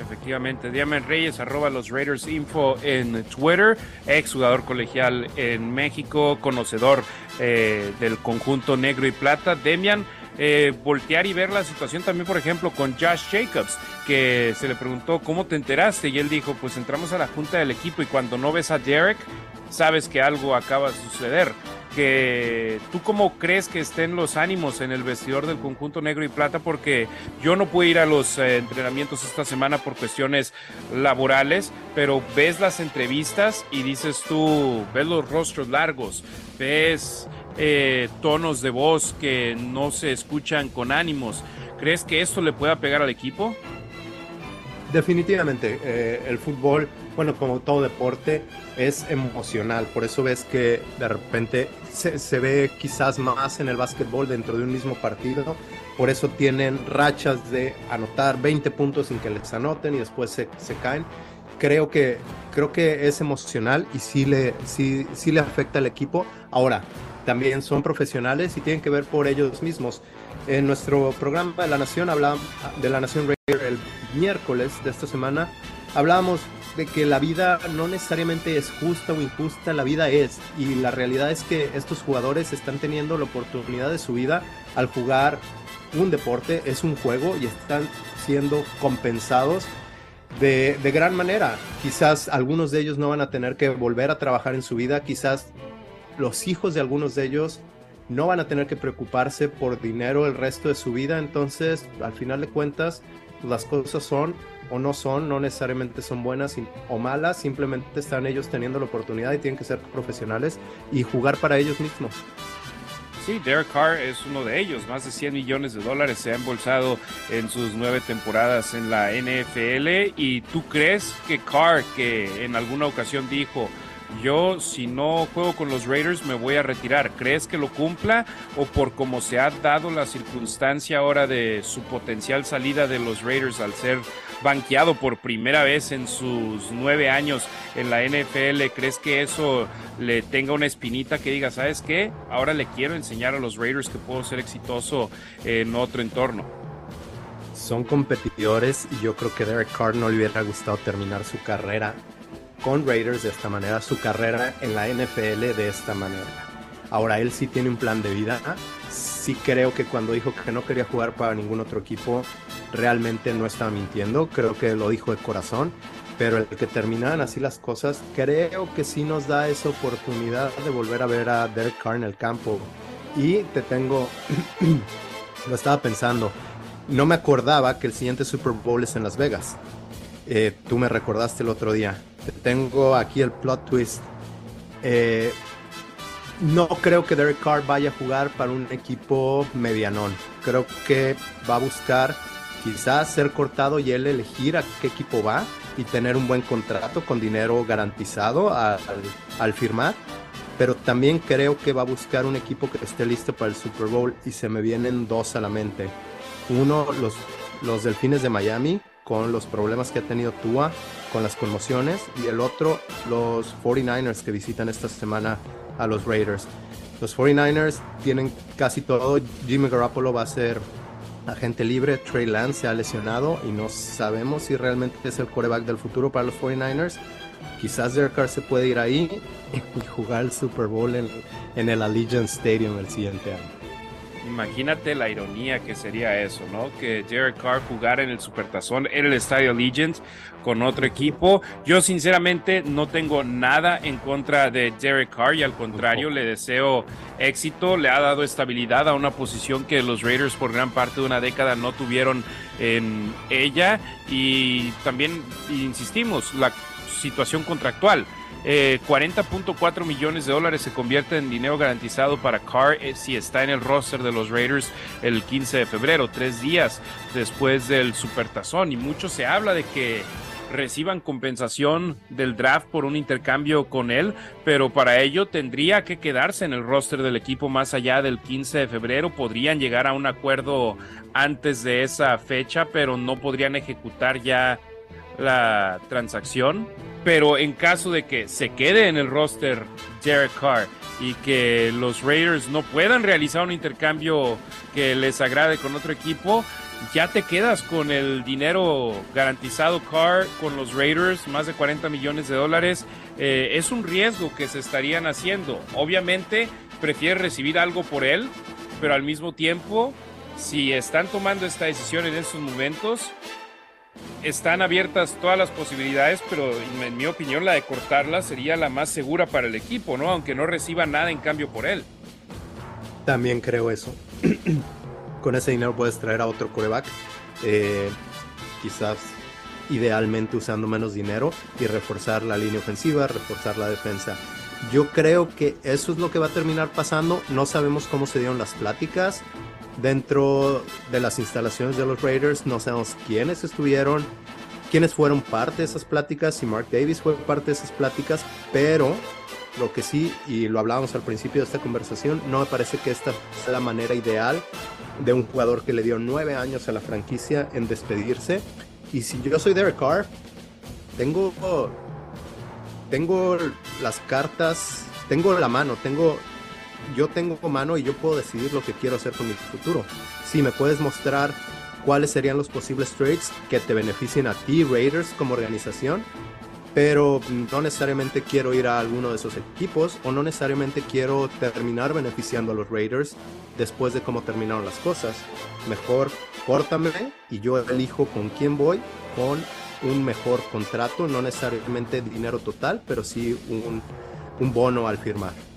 Speaker 1: Efectivamente, Diamond Reyes, arroba los Raiders Info en Twitter, ex jugador colegial en México, conocedor eh, del conjunto negro y plata. Demian, eh, voltear y ver la situación también, por ejemplo, con Josh Jacobs, que se le preguntó cómo te enteraste y él dijo, pues entramos a la junta del equipo y cuando no ves a Derek, sabes que algo acaba de suceder que tú cómo crees que estén los ánimos en el vestidor del conjunto negro y plata porque yo no pude ir a los eh, entrenamientos esta semana por cuestiones laborales, pero ves las entrevistas y dices tú, ves los rostros largos, ves eh, tonos de voz que no se escuchan con ánimos. ¿Crees que esto le pueda pegar al equipo?
Speaker 9: Definitivamente, eh, el fútbol, bueno, como todo deporte, es emocional. Por eso ves que de repente se, ve quizás más en el básquetbol dentro de un mismo partido. Por eso tienen rachas de anotar 20 puntos sin que les anoten y después se, caen. Creo que, creo que es emocional y sí le, sí, sí le afecta al equipo. Ahora, también son profesionales y tienen que ver por ellos mismos. En nuestro programa de la Nación hablamos de la Nación el miércoles de esta semana hablábamos de que la vida no necesariamente es justa o injusta, la vida es. Y la realidad es que estos jugadores están teniendo la oportunidad de su vida al jugar un deporte, es un juego y están siendo compensados de, de, gran manera. Quizás algunos de ellos no van a tener que volver a trabajar en su vida, quizás los hijos de algunos de ellos no van a tener que preocuparse por dinero el resto de su vida, entonces al final de cuentas las cosas son o no son, no necesariamente son buenas o malas, simplemente están ellos teniendo la oportunidad y tienen que ser profesionales y jugar para ellos mismos.
Speaker 1: Sí, Derek Carr es uno de ellos. Más de 100 millones de dólares se ha embolsado en sus nueve temporadas en la NFL. ¿Y tú crees que Carr, que en alguna ocasión dijo, yo si no juego con los Raiders me voy a retirar. ¿Crees que lo cumpla o por cómo se ha dado la circunstancia ahora de su potencial salida de los Raiders al ser banqueado por primera vez en sus nueve años en la NFL, ¿crees que eso le tenga una espinita que diga, sabes qué? Ahora le quiero enseñar a los Raiders que puedo ser exitoso en otro entorno.
Speaker 9: Son competidores y yo creo que Derek Carr no le hubiera gustado terminar su carrera con Raiders de esta manera, su carrera en la NFL de esta manera. Ahora él sí tiene un plan de vida. Sí creo que cuando dijo que no quería jugar para ningún otro equipo, realmente no estaba mintiendo. Creo que lo dijo de corazón. Pero el que terminaran así las cosas, creo que sí nos da esa oportunidad de volver a ver a Derek Carr en el campo. Y te tengo, lo estaba pensando, no me acordaba que el siguiente Super Bowl es en Las Vegas. Eh, tú me recordaste el otro día tengo aquí el plot twist. Eh, no creo que Derek Carr vaya a jugar para un equipo medianón. Creo que va a buscar quizás ser cortado y él elegir a qué equipo va y tener un buen contrato con dinero garantizado al, firmar. Pero también creo que va a buscar un equipo que esté listo para el Super Bowl y se me vienen dos a la mente. Uno, los, los Delfines de Miami, con los problemas que ha tenido Tua, con las conmociones, y el otro, los 49ers que visitan esta semana a los Raiders. Los 49ers tienen casi todo. Jimmy Garoppolo va a ser agente libre. Trey Lance se ha lesionado y no sabemos si realmente es el quarterback del futuro para los 49ers. Quizás Derek Carr se puede ir ahí y jugar el Super Bowl en, en el Allegiant Stadium el siguiente año.
Speaker 1: Imagínate la ironía que sería eso, ¿no? Que Derek Carr jugara en el Supertazón, en el Estadio Legends con otro equipo. Yo sinceramente no tengo nada en contra de Derek Carr y al contrario le deseo éxito. Le ha dado estabilidad a una posición que los Raiders por gran parte de una década no tuvieron en ella y también insistimos la situación contractual. 40.4 eh, millones de dólares se convierte en dinero garantizado para Carr eh, si está en el roster de los Raiders el 15 de febrero, tres días después del Supertazón. Y mucho se habla de que reciban compensación del draft por un intercambio con él, pero para ello tendría que quedarse en el roster del equipo más allá del 15 de febrero. Podrían llegar a un acuerdo antes de esa fecha, pero no podrían ejecutar ya la transacción pero en caso de que se quede en el roster Derek Carr y que los Raiders no puedan realizar un intercambio que les agrade con otro equipo, ya te quedas con el dinero garantizado Carr con los Raiders, más de 40 millones de dólares. Eh, es un riesgo que se estarían haciendo. Obviamente, prefiere recibir algo por él, pero al mismo tiempo, si están tomando esta decisión en estos momentos, están abiertas todas las posibilidades, pero en mi opinión la de cortarla sería la más segura para el equipo, ¿no? Aunque no reciba nada en cambio por él.
Speaker 9: También creo eso. Con ese dinero puedes traer a otro coreback, eh, quizás idealmente usando menos dinero y reforzar la línea ofensiva, reforzar la defensa. Yo creo que eso es lo que va a terminar pasando. No sabemos cómo se dieron las pláticas dentro de las instalaciones de los Raiders. No sabemos quiénes estuvieron, quiénes fueron parte de esas pláticas, si Mark Davis fue parte de esas pláticas, pero lo que sí, y lo hablábamos al principio de esta conversación, no me parece que esta sea la manera ideal de un jugador que le dio nueve años a la franquicia en despedirse. Y si yo soy Derek Carr, tengo, tengo las cartas, tengo la mano, tengo yo tengo mano y yo puedo decidir lo que quiero hacer con mi futuro. Si me puedes mostrar cuáles serían los posibles trades que te beneficien a ti, Raiders, como organización, pero no necesariamente quiero ir a alguno de esos equipos o no necesariamente quiero terminar beneficiando a los Raiders después de cómo terminaron las cosas. Mejor córtame y yo elijo con quién voy con un mejor contrato, no necesariamente dinero total, pero sí un, un bono al firmar.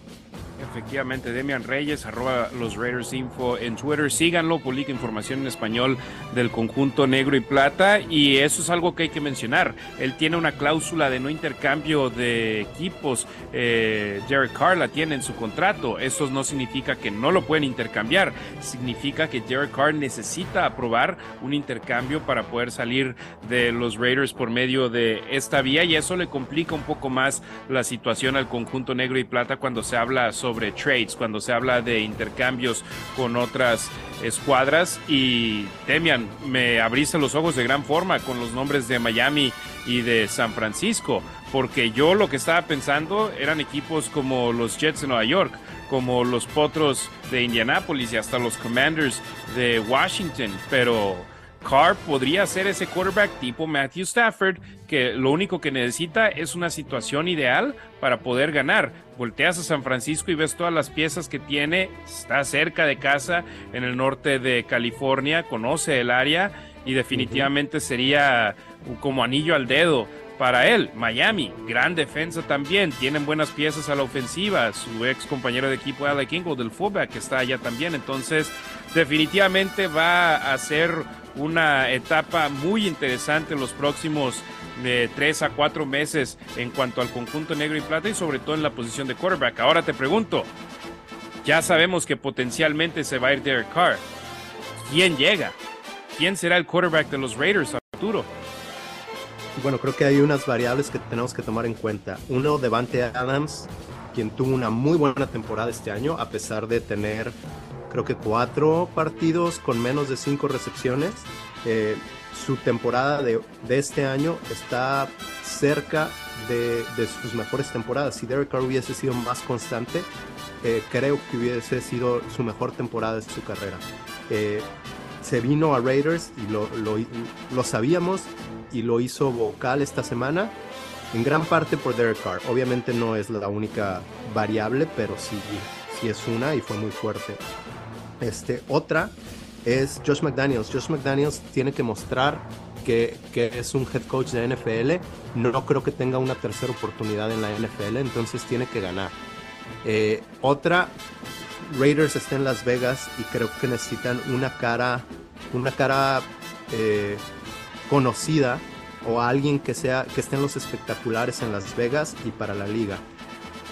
Speaker 1: Efectivamente, Demian Reyes, arroba los Raiders Info en Twitter. Síganlo, publica información en español del conjunto negro y plata. Y eso es algo que hay que mencionar. Él tiene una cláusula de no intercambio de equipos. Eh, Derek Carr la tiene en su contrato. Eso no significa que no lo pueden intercambiar. Significa que Derek Carr necesita aprobar un intercambio para poder salir de los Raiders por medio de esta vía. Y eso le complica un poco más la situación al conjunto negro y plata cuando se habla sobre trades, cuando se habla de intercambios con otras escuadras. Y Demian, me abriste los ojos de gran forma con los nombres de Miami y de San Francisco, porque yo lo que estaba pensando eran equipos como los Jets de Nueva York, como los Potros de Indianapolis y hasta los Commanders de Washington, pero Carr podría ser ese quarterback tipo Matthew Stafford, que lo único que necesita es una situación ideal para poder ganar. Volteas a San Francisco y ves todas las piezas que tiene, está cerca de casa, en el norte de California, conoce el área y definitivamente sería como anillo al dedo para él. Miami, gran defensa también, tienen buenas piezas a la ofensiva. Su ex compañero de equipo, Alec Ingle, del fullback, que está allá también. Entonces, definitivamente va a ser una etapa muy interesante en los próximos de tres a cuatro meses en cuanto al conjunto negro y plata y sobre todo en la posición de quarterback. Ahora te pregunto, ya sabemos que potencialmente se va a ir Derek Carr. ¿Quién llega? ¿Quién será el quarterback de los Raiders a futuro?
Speaker 9: Bueno, creo que hay unas variables que tenemos que tomar en cuenta. Uno, Devante Adams, quien tuvo una muy buena temporada este año, a pesar de tener creo que cuatro partidos con menos de cinco recepciones. Eh, su temporada de, este año está cerca de, sus mejores temporadas. Si Derek Carr hubiese sido más constante, eh, creo que hubiese sido su mejor temporada de su carrera. Eh, se vino a Raiders y lo, lo, sabíamos y lo hizo vocal esta semana, en gran parte por Derek Carr. Obviamente no es la única variable, pero sí, sí es una y fue muy fuerte. Este, otra es Josh McDaniels. Josh McDaniels tiene que mostrar que, que, es un head coach de NFL. No creo que tenga una tercera oportunidad en la NFL, entonces tiene que ganar. Eh, otra, Raiders está en Las Vegas y creo que necesitan una cara, una cara eh, conocida o alguien que sea que esté en los espectaculares en Las Vegas y para la liga.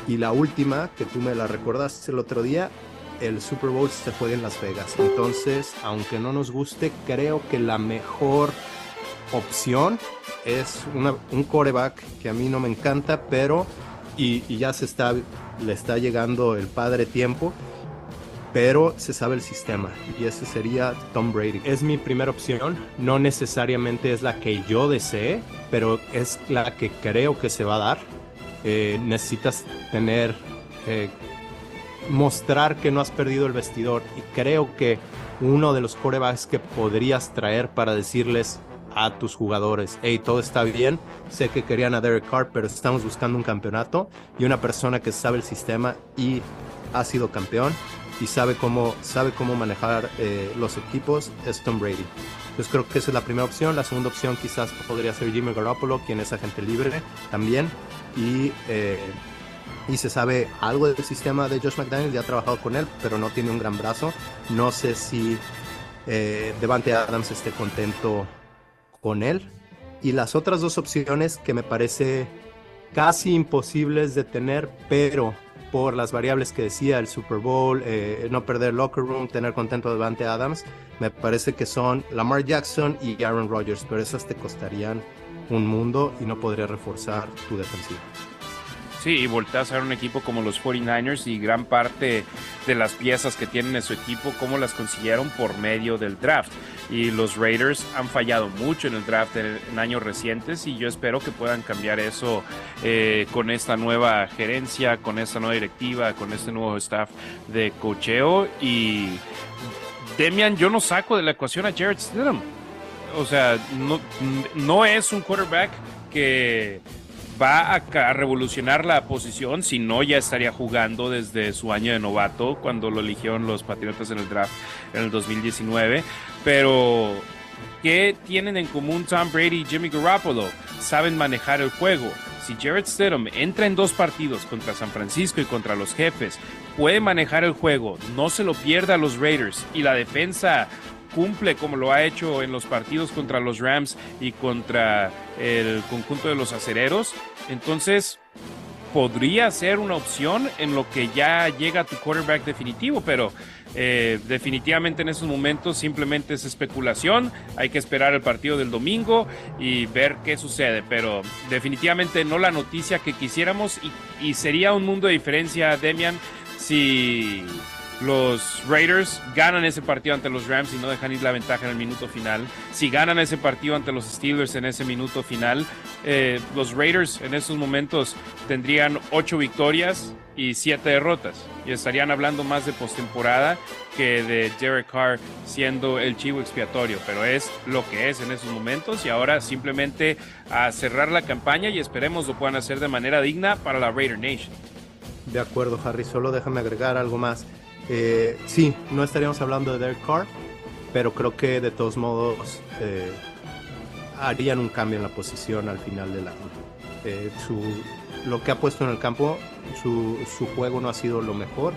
Speaker 9: Y la última, que tú me la recordaste el otro día, el Super Bowl se juega en Las Vegas. Entonces, aunque no nos guste, creo que la mejor opción es un coreback que a mí no me encanta, pero y, ya se está, le está llegando el padre tiempo, pero se sabe el sistema y ese sería Tom Brady. Es mi primera opción, no necesariamente es la que yo desee, pero es la que creo que se va a dar. Eh, necesitas tener, eh, mostrar que no has perdido el vestidor y creo que uno de los corebacks que podrías traer para decirles a tus jugadores, hey, todo está bien, sé que querían a Derek Carr, pero estamos buscando un campeonato y una persona que sabe el sistema y ha sido campeón y sabe cómo, sabe cómo manejar eh, los equipos es Tom Brady. Entonces creo que esa es la primera opción. La segunda opción quizás podría ser Jimmy Garoppolo, quien es agente libre también. Y, eh, y se sabe algo del sistema de Josh McDaniels, ya ha trabajado con él, pero no tiene un gran brazo. No sé si eh, Devante Adams esté contento con él. Y las otras dos opciones que me parece casi imposibles de tener, pero por las variables que decía el Super Bowl, eh, no perder locker room, tener contento a Devante Adams, me parece que son Lamar Jackson y Aaron Rodgers, pero esas te costarían un mundo y no podría reforzar tu defensiva.
Speaker 1: Sí, y volteas a ver un equipo como los 49ers y gran parte de las piezas que tienen en su equipo, cómo las consiguieron por medio del draft. Y los Raiders han fallado mucho en el draft en, años recientes y yo espero que puedan cambiar eso eh, con esta nueva gerencia, con esta nueva directiva, con este nuevo staff de cocheo. Y Demian, yo no saco de la ecuación a Jared Stidham. O sea, no, no es un quarterback que va a, revolucionar la posición, si no ya estaría jugando desde su año de novato cuando lo eligieron los Patriotas en el draft en el 2019. Pero, ¿qué tienen en común Tom Brady y Jimmy Garoppolo? Saben manejar el juego. Si Jared Stidham entra en dos partidos contra San Francisco y contra los jefes, puede manejar el juego, no se lo pierda a los Raiders y la defensa cumple como lo ha hecho en los partidos contra los Rams y contra el conjunto de los acereros, entonces podría ser una opción en lo que ya llega tu quarterback definitivo, pero eh, definitivamente en esos momentos simplemente es especulación. Hay que esperar el partido del domingo y ver qué sucede, pero definitivamente no la noticia que quisiéramos y, y sería un mundo de diferencia, Demian, si los Raiders ganan ese partido ante los Rams y no dejan ir la ventaja en el minuto final. Si ganan ese partido ante los Steelers en ese minuto final, eh, los Raiders en esos momentos tendrían ocho victorias y siete derrotas. Y estarían hablando más de postemporada que de Derek Carr siendo el chivo expiatorio. Pero es lo que es en esos momentos. Y ahora simplemente a cerrar la campaña y esperemos lo puedan hacer de manera digna para la Raider Nation.
Speaker 9: De acuerdo, Harry. Solo déjame agregar algo más. Eh, sí, no estaríamos hablando de Derek Carr, pero creo que de todos modos eh, harían un cambio en la posición al final del año. Eh, lo que ha puesto en el campo, su, juego no ha sido lo mejor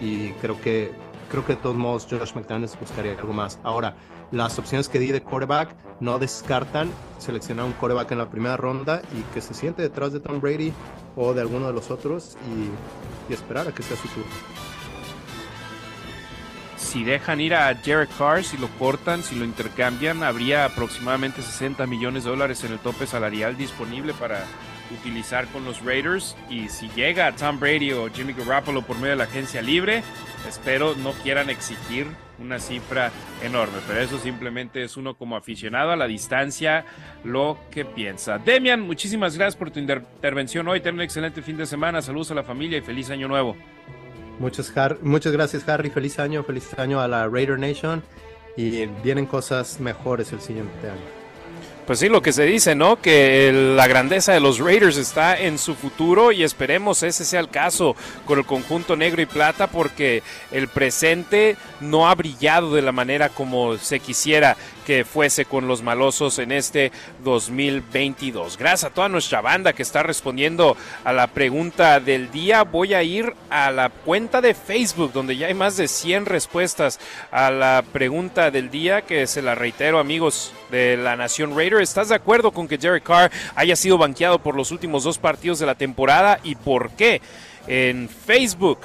Speaker 9: y creo que, creo que de todos modos Josh McDaniels buscaría algo más. Ahora, las opciones que di de quarterback no descartan seleccionar un quarterback en la primera ronda y que se siente detrás de Tom Brady o de alguno de los otros y, y esperar a que sea su turno
Speaker 1: si dejan ir a Jared Carr, si lo cortan, si lo intercambian, habría aproximadamente 60 millones de dólares en el tope salarial disponible para utilizar con los Raiders. Y si llega Tom Brady o Jimmy Garoppolo por medio de la agencia libre, espero no quieran exigir una cifra enorme, pero eso simplemente es uno como aficionado a la distancia lo que piensa. Demian, muchísimas gracias por tu intervención hoy. Ten un excelente fin de semana. Saludos a la familia y feliz año nuevo.
Speaker 9: Muchas, gracias, Harry. Feliz año, feliz año a la Raider Nation. Y vienen cosas mejores el siguiente año.
Speaker 1: Pues sí, lo que se dice, ¿no? Que la grandeza de los Raiders está en su futuro y esperemos ese sea el caso con el conjunto negro y plata porque el presente no ha brillado de la manera como se quisiera que fuese con los malosos en este 2022. Gracias a toda nuestra banda que está respondiendo a la pregunta del día. Voy a ir a la cuenta de Facebook donde ya hay más de 100 respuestas a la pregunta del día que se la reitero amigos de la Nación Raider. ¿Estás de acuerdo con que Derek Carr haya sido banqueado por los últimos dos partidos de la temporada y por qué? En Facebook.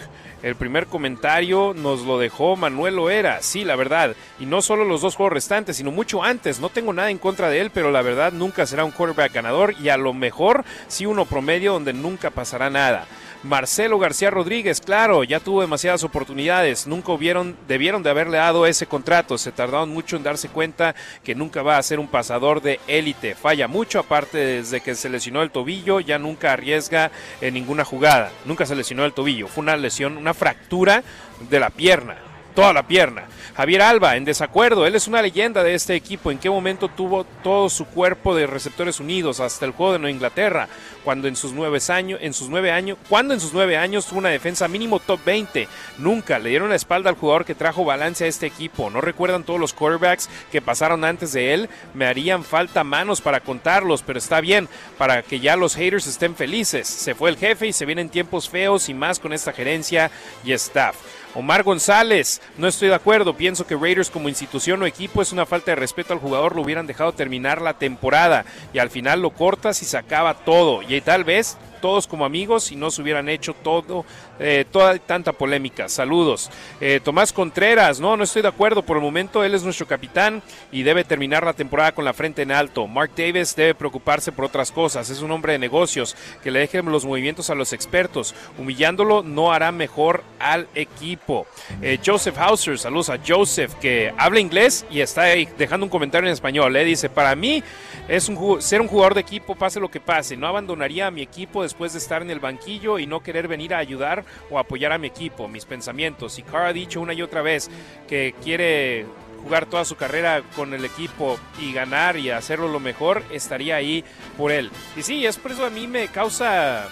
Speaker 1: El primer comentario nos lo dejó Manuel Oera, sí, la verdad. Y no solo los dos juegos restantes, sino mucho antes. No tengo nada en contra de él, pero la verdad nunca será un quarterback ganador y a lo mejor sí uno promedio donde nunca pasará nada. Marcelo García Rodríguez, claro, ya tuvo demasiadas oportunidades, nunca hubieron, debieron de haberle dado ese contrato, se tardaron mucho en darse cuenta que nunca va a ser un pasador de élite, falla mucho, aparte desde que se lesionó el tobillo, ya nunca arriesga en ninguna jugada, nunca se lesionó el tobillo, fue una lesión, una fractura de la pierna, toda la pierna. Javier Alba, en desacuerdo, él es una leyenda de este equipo. ¿En qué momento tuvo todo su cuerpo de receptores unidos hasta el juego de Nueva Inglaterra? Cuando en sus nueve años, en sus nueve años, cuando en sus nueve años tuvo una defensa mínimo top 20. Nunca le dieron la espalda al jugador que trajo balance a este equipo. No recuerdan todos los quarterbacks que pasaron antes de él. Me harían falta manos para contarlos, pero está bien para que ya los haters estén felices. Se fue el jefe y se vienen tiempos feos y más con esta gerencia y staff. Omar González, no estoy de acuerdo. Pienso que Raiders como institución o equipo es una falta de respeto al jugador. Lo hubieran dejado terminar la temporada y al final lo cortas y se acaba todo. Y tal vez todos como amigos y no se hubieran hecho todo, eh, toda tanta polémica. Saludos. Eh, Tomás Contreras, no, no estoy de acuerdo. Por el momento él es nuestro capitán y debe terminar la temporada con la frente en alto. Mark Davis debe preocuparse por otras cosas. Es un hombre de negocios que le dejen los movimientos a los expertos. Humillándolo no hará mejor al equipo. Eh, Joseph Hauser, saludos a Joseph que habla inglés y está ahí dejando un comentario en español. Le dice, para mí es un, ser un jugador de equipo, pase lo que pase. No abandonaría a mi equipo después de estar en el banquillo y no querer venir a ayudar o apoyar a mi equipo. Mis pensamientos. Y Carr ha dicho una y otra vez que quiere jugar toda su carrera con el equipo y ganar y hacerlo lo mejor, estaría ahí por él. Y sí, es por eso a mí me causa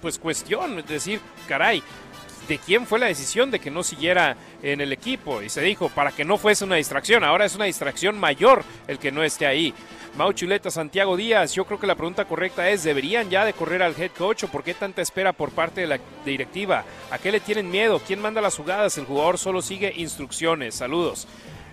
Speaker 1: pues cuestión, es decir, caray, de quién fue la decisión de que no siguiera en el equipo. Y se dijo, para que no fuese una distracción. Ahora es una distracción mayor el que no esté ahí. Mau Chuleta, Santiago Díaz, yo creo que la pregunta correcta es, ¿deberían ya de correr al head coach o por qué tanta espera por parte de la directiva? ¿A qué le tienen miedo? ¿Quién manda las jugadas? El jugador solo sigue instrucciones. Saludos.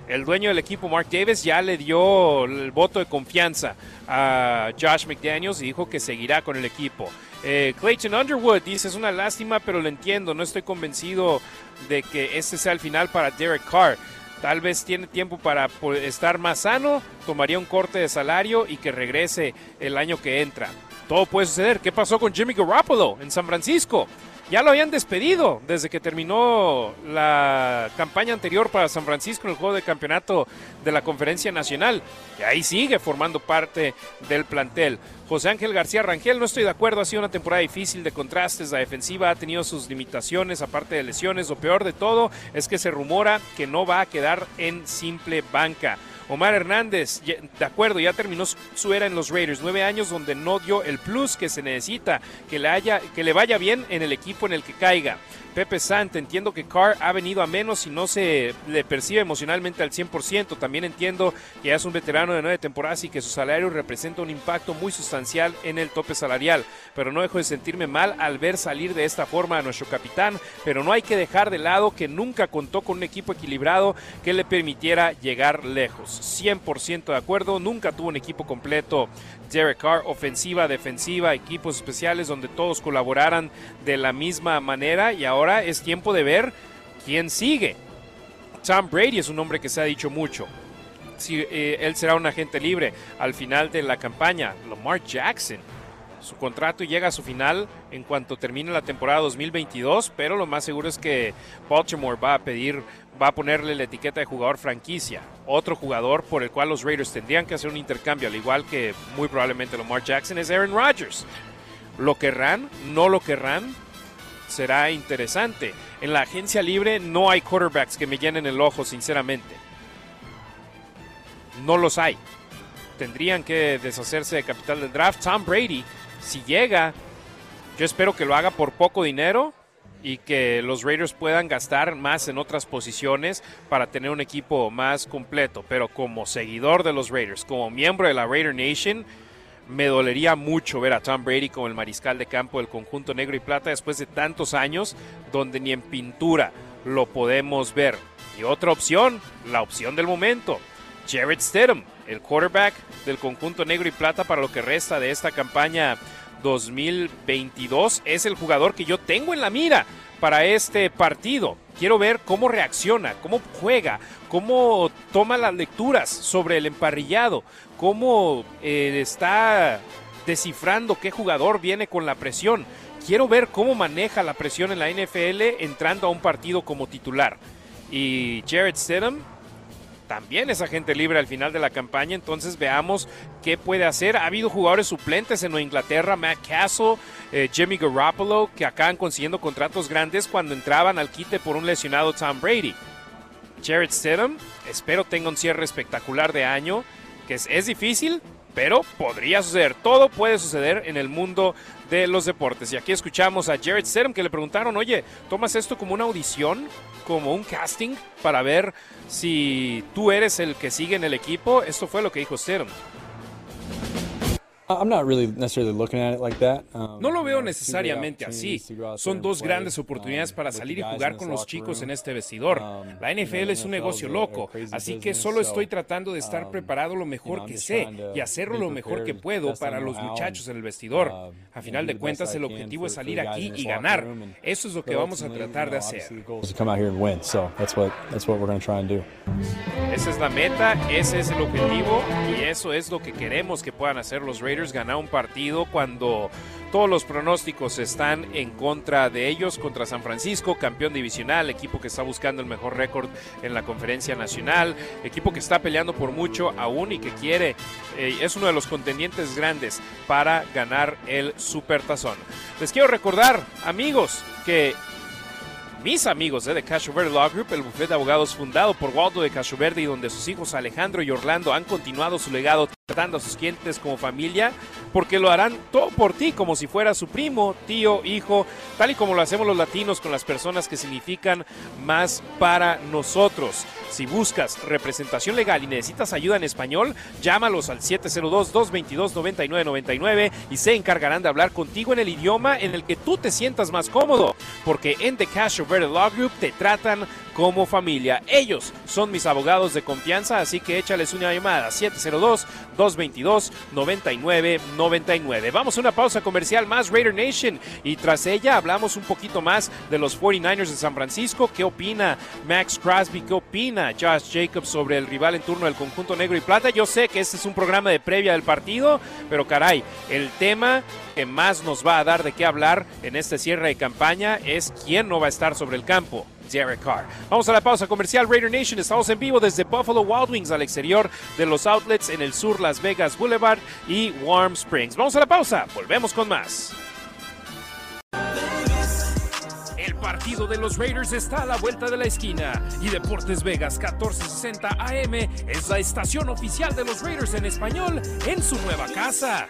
Speaker 1: El dueño del equipo, Mark Davis, ya le dio el voto de confianza a Josh McDaniels y dijo que seguirá con el equipo. Eh, Clayton Underwood dice, es una lástima, pero lo entiendo. No estoy convencido de que este sea el final para Derek Carr. Tal vez tiene tiempo para po- estar más sano, tomaría un corte de salario y que regrese el año que entra. Todo puede suceder. ¿Qué pasó con Jimmy Garoppolo en San Francisco? Ya lo habían despedido desde que terminó la campaña anterior para San Francisco en el juego de campeonato de la Conferencia Nacional. Y ahí sigue formando parte del plantel. José Ángel García Rangel, no estoy de acuerdo, ha sido una temporada difícil de contrastes, la defensiva ha tenido sus limitaciones, aparte de lesiones, lo peor de todo es que se rumora que no va a quedar en simple banca. Omar Hernández, de acuerdo, ya terminó su era en los Raiders, nueve años donde no dio el plus que se necesita, que le, haya, que le vaya bien en el equipo en el que caiga. Pepe Sant, entiendo que Carr ha venido a menos y no se le percibe emocionalmente al 100%. También entiendo que ya es un veterano de nueve temporadas y que su salario representa un impacto muy sustancial en el tope salarial. Pero no dejo de sentirme mal al ver salir de esta forma a nuestro capitán. Pero no hay que dejar de lado que nunca contó con un equipo equilibrado que le permitiera llegar lejos. 100% de acuerdo, nunca tuvo un equipo completo. Derek Carr, ofensiva, defensiva, equipos especiales donde todos colaboraran de la misma manera y ahora es tiempo de ver quién sigue. Tom Brady es un hombre que se ha dicho mucho. Si eh, él será un agente libre al final de la campaña, Lamar Jackson. Su contrato llega a su final en cuanto termine la temporada 2022, pero lo más seguro es que Baltimore va a pedir, va a ponerle la etiqueta de jugador franquicia. Otro jugador por el cual los Raiders tendrían que hacer un intercambio, al igual que muy probablemente Lamar Jackson, es Aaron Rodgers. ¿Lo querrán? ¿No lo querrán? Será interesante. En la agencia libre no hay quarterbacks que me llenen el ojo, sinceramente. No los hay. tendrían que deshacerse de capital del draft. Tom Brady, si llega, yo espero que lo haga por poco dinero y que los Raiders puedan gastar más en otras posiciones para tener un equipo más completo. Pero como seguidor de los Raiders, como miembro de la Raider Nation, me dolería mucho ver a Tom Brady como el mariscal de campo del conjunto negro y plata después de tantos años donde ni en pintura lo podemos ver. Y otra opción, la opción del momento, Jared Stidham, el quarterback del conjunto negro y plata para lo que resta de esta campaña 2022, es el jugador que yo tengo en la mira para este partido. Quiero ver cómo reacciona, cómo juega, cómo toma las lecturas sobre el emparrillado, cómo eh, está descifrando qué jugador viene con la presión. Quiero ver cómo maneja la presión en la NFL entrando a un partido como titular. Y Jared Stidham también es agente libre al final de la campaña, entonces veamos qué puede hacer. Ha habido jugadores suplentes en Inglaterra, Matt Castle, eh, Jimmy Garoppolo, que acaban consiguiendo contratos grandes cuando entraban al quite por un lesionado Tom Brady. Jared Stidham, espero tenga un cierre espectacular de año, que es difícil, pero podría suceder. Todo puede suceder en el mundo de los deportes. Y aquí escuchamos a Jared Stidham que le preguntaron, oye, ¿tomas esto como una audición? ¿Como un casting para ver si tú eres el que sigue en el equipo? Esto fue lo que dijo Stidham. No lo veo necesariamente así. Son dos grandes
Speaker 5: um,
Speaker 1: oportunidades para
Speaker 5: with
Speaker 1: salir y jugar con los chicos en este vestidor.
Speaker 5: Um,
Speaker 1: La NFL es un negocio loco, así que solo
Speaker 5: so,
Speaker 1: estoy tratando de estar
Speaker 5: um,
Speaker 1: preparado lo mejor que sé y hacerlo lo mejor que puedo para los muchachos en el vestidor. A final de cuentas, el objetivo es salir aquí y ganar. Eso es lo que vamos a tratar de hacer. Esa es la meta, ese es el objetivo y eso es lo que queremos que puedan hacer los Raiders, ganar un partido cuando todos los pronósticos están en contra de ellos, contra San Francisco, campeón divisional, equipo que está buscando el mejor récord en la conferencia nacional, equipo que está peleando por mucho aún y que quiere, eh, es uno de los contendientes grandes para ganar el Supertazón. Les quiero recordar, amigos, que mis amigos de The Cacho Verde Law Group, el bufete de abogados fundado por Waldo de Cacho Verde y donde sus hijos Alejandro y Orlando han continuado su legado tratando a sus clientes como familia, porque lo harán todo por ti, como si fuera su primo, tío, hijo, tal y como lo hacemos los latinos con las personas que significan más para nosotros. Si buscas representación legal y necesitas ayuda en español, llámalos al 702-222-9999 y se encargarán de hablar contigo en el idioma en el que tú te sientas más cómodo, porque en The Cash Verde Law Group te tratan como familia. Ellos son mis abogados de confianza, así que échales una llamada 702-222-9999. Vamos a una pausa comercial más Raider Nation y tras ella hablamos un poquito más de los 49ers de San Francisco. ¿Qué opina Max Crosby? ¿Qué opina Josh Jacobs sobre el rival en turno del conjunto negro y plata? Yo sé que este es un programa de previa del partido, pero caray, el tema que más nos va a dar de qué hablar en este cierre de campaña es quién no va a estar sobre el campo. Derek Carr. Vamos a la pausa comercial Raider Nation. Estamos en vivo desde Buffalo Wild Wings al exterior de los outlets en el sur Las Vegas Boulevard y Warm Springs. Vamos a la pausa. Volvemos con más. El partido de los Raiders está a la vuelta de la esquina y Deportes Vegas 1460 AM es la estación oficial de los Raiders en español en su nueva casa.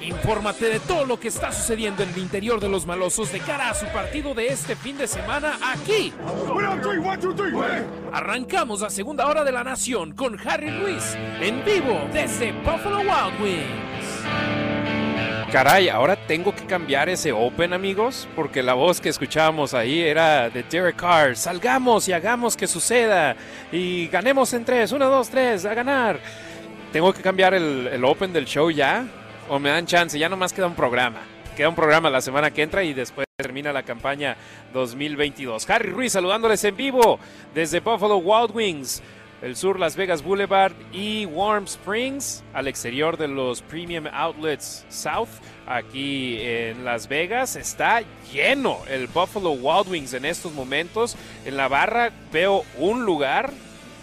Speaker 1: Infórmate de todo lo que está sucediendo en el interior de los malosos de cara a su partido de este fin de semana aquí. Arrancamos la segunda hora de la nación con Harry Ruiz en vivo desde Buffalo Wild Wings. Caray, ahora tengo que cambiar ese open, amigos, porque la voz que escuchábamos ahí era de Derek Carr. Salgamos y hagamos que suceda y ganemos en tres. Uno, dos, tres, a ganar. Tengo que cambiar el, open del show ya, o me dan chance, ya nomás queda un programa. Queda un programa la semana que entra y después termina la campaña 2022. Harry Ruiz saludándoles en vivo desde Buffalo Wild Wings el sur Las Vegas Boulevard y Warm Springs, al exterior de los Premium Outlets South, aquí en Las Vegas. Está lleno el Buffalo Wild Wings en estos momentos. En la barra veo un lugar,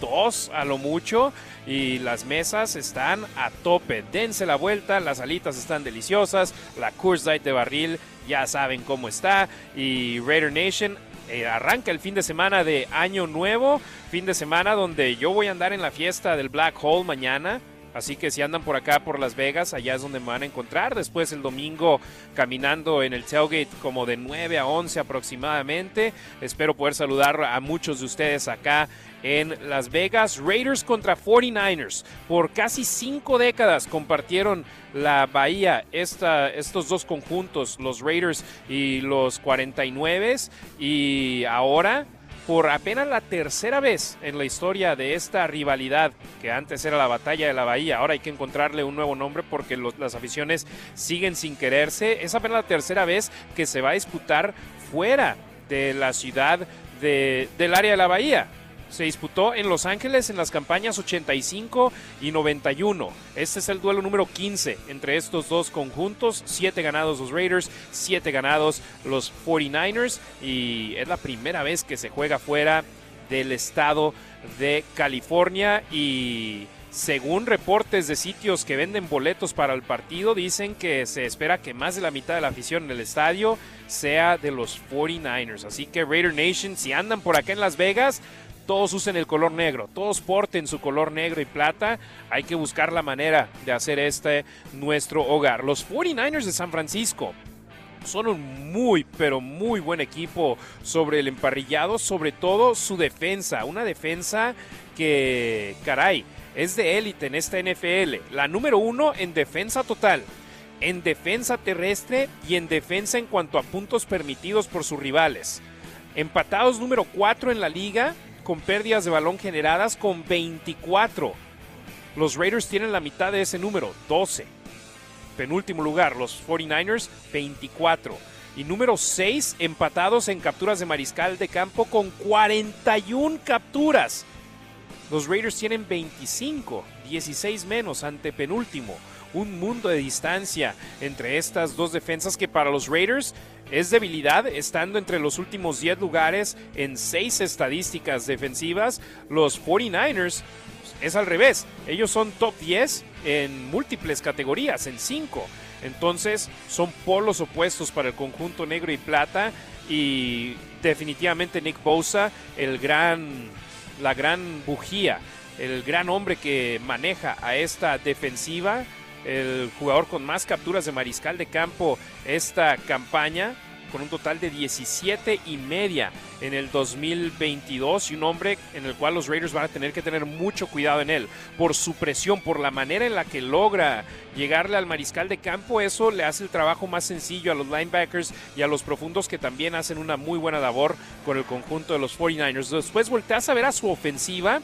Speaker 1: dos a lo mucho, y las mesas están a tope. Dense la vuelta, las alitas están deliciosas, la Light de barril ya saben cómo está, y Raider Nation eh, arranca el fin de semana de Año Nuevo, fin de semana donde yo voy a andar en la fiesta del Black Hole mañana. Así que si andan por acá, por Las Vegas, allá es donde me van a encontrar. Después el domingo caminando en el tailgate como de 9 a 11 aproximadamente. Espero poder saludar a muchos de ustedes acá en Las Vegas. Raiders contra 49ers. Por casi cinco décadas compartieron la bahía esta, estos dos conjuntos, los Raiders y los 49. Y ahora por apenas la tercera vez en la historia de esta rivalidad, que antes era la batalla de la Bahía, ahora hay que encontrarle un nuevo nombre porque las aficiones siguen sin quererse. Es apenas la tercera vez que se va a disputar fuera de la ciudad del área de la Bahía se disputó en Los Ángeles en las campañas 85 y 91. Este es el duelo número 15 entre estos dos conjuntos. Siete ganados los Raiders, siete ganados los 49ers. Y es la primera vez que se juega fuera del estado de California. Y según reportes de sitios que venden boletos para el partido, dicen que se espera que más de la mitad de la afición en el estadio sea de los 49ers. Así que Raider Nation, si andan por acá en Las Vegas, todos usen el color negro, todos porten su color negro y plata. Hay que buscar la manera de hacer este nuestro hogar. Los 49ers de San Francisco son un muy, pero muy buen equipo sobre el emparrillado, sobre todo su defensa, una defensa que, caray, es de élite en esta NFL, la número uno en defensa total en defensa terrestre y en defensa en cuanto a puntos permitidos por sus rivales. Empatados número 4 en la liga con pérdidas de balón generadas con 24. Los Raiders tienen la mitad de ese número, 12. Penúltimo lugar, los 49ers, 24. Y número 6, empatados en capturas de mariscal de campo con 41 capturas. Los Raiders tienen 25, 16 menos ante penúltimo. Un mundo de distancia entre estas dos defensas que para los Raiders es debilidad, estando entre los últimos 10 lugares en 6 estadísticas defensivas. Los 49ers es al revés, ellos son top 10 en múltiples categorías, en 5. Entonces son polos opuestos para el conjunto negro y plata y definitivamente Nick Bosa, el gran, la gran bujía, el gran hombre que maneja a esta defensiva el jugador con más capturas de mariscal de campo esta campaña con un total de 17 y media en el 2022 y un hombre en el cual los Raiders van a tener que tener mucho cuidado en él por su presión, por la manera en la que logra llegarle al mariscal de campo, eso le hace el trabajo más sencillo a los linebackers y a los profundos que también hacen una muy buena labor con el conjunto de los 49ers. Después volteas a ver a su ofensiva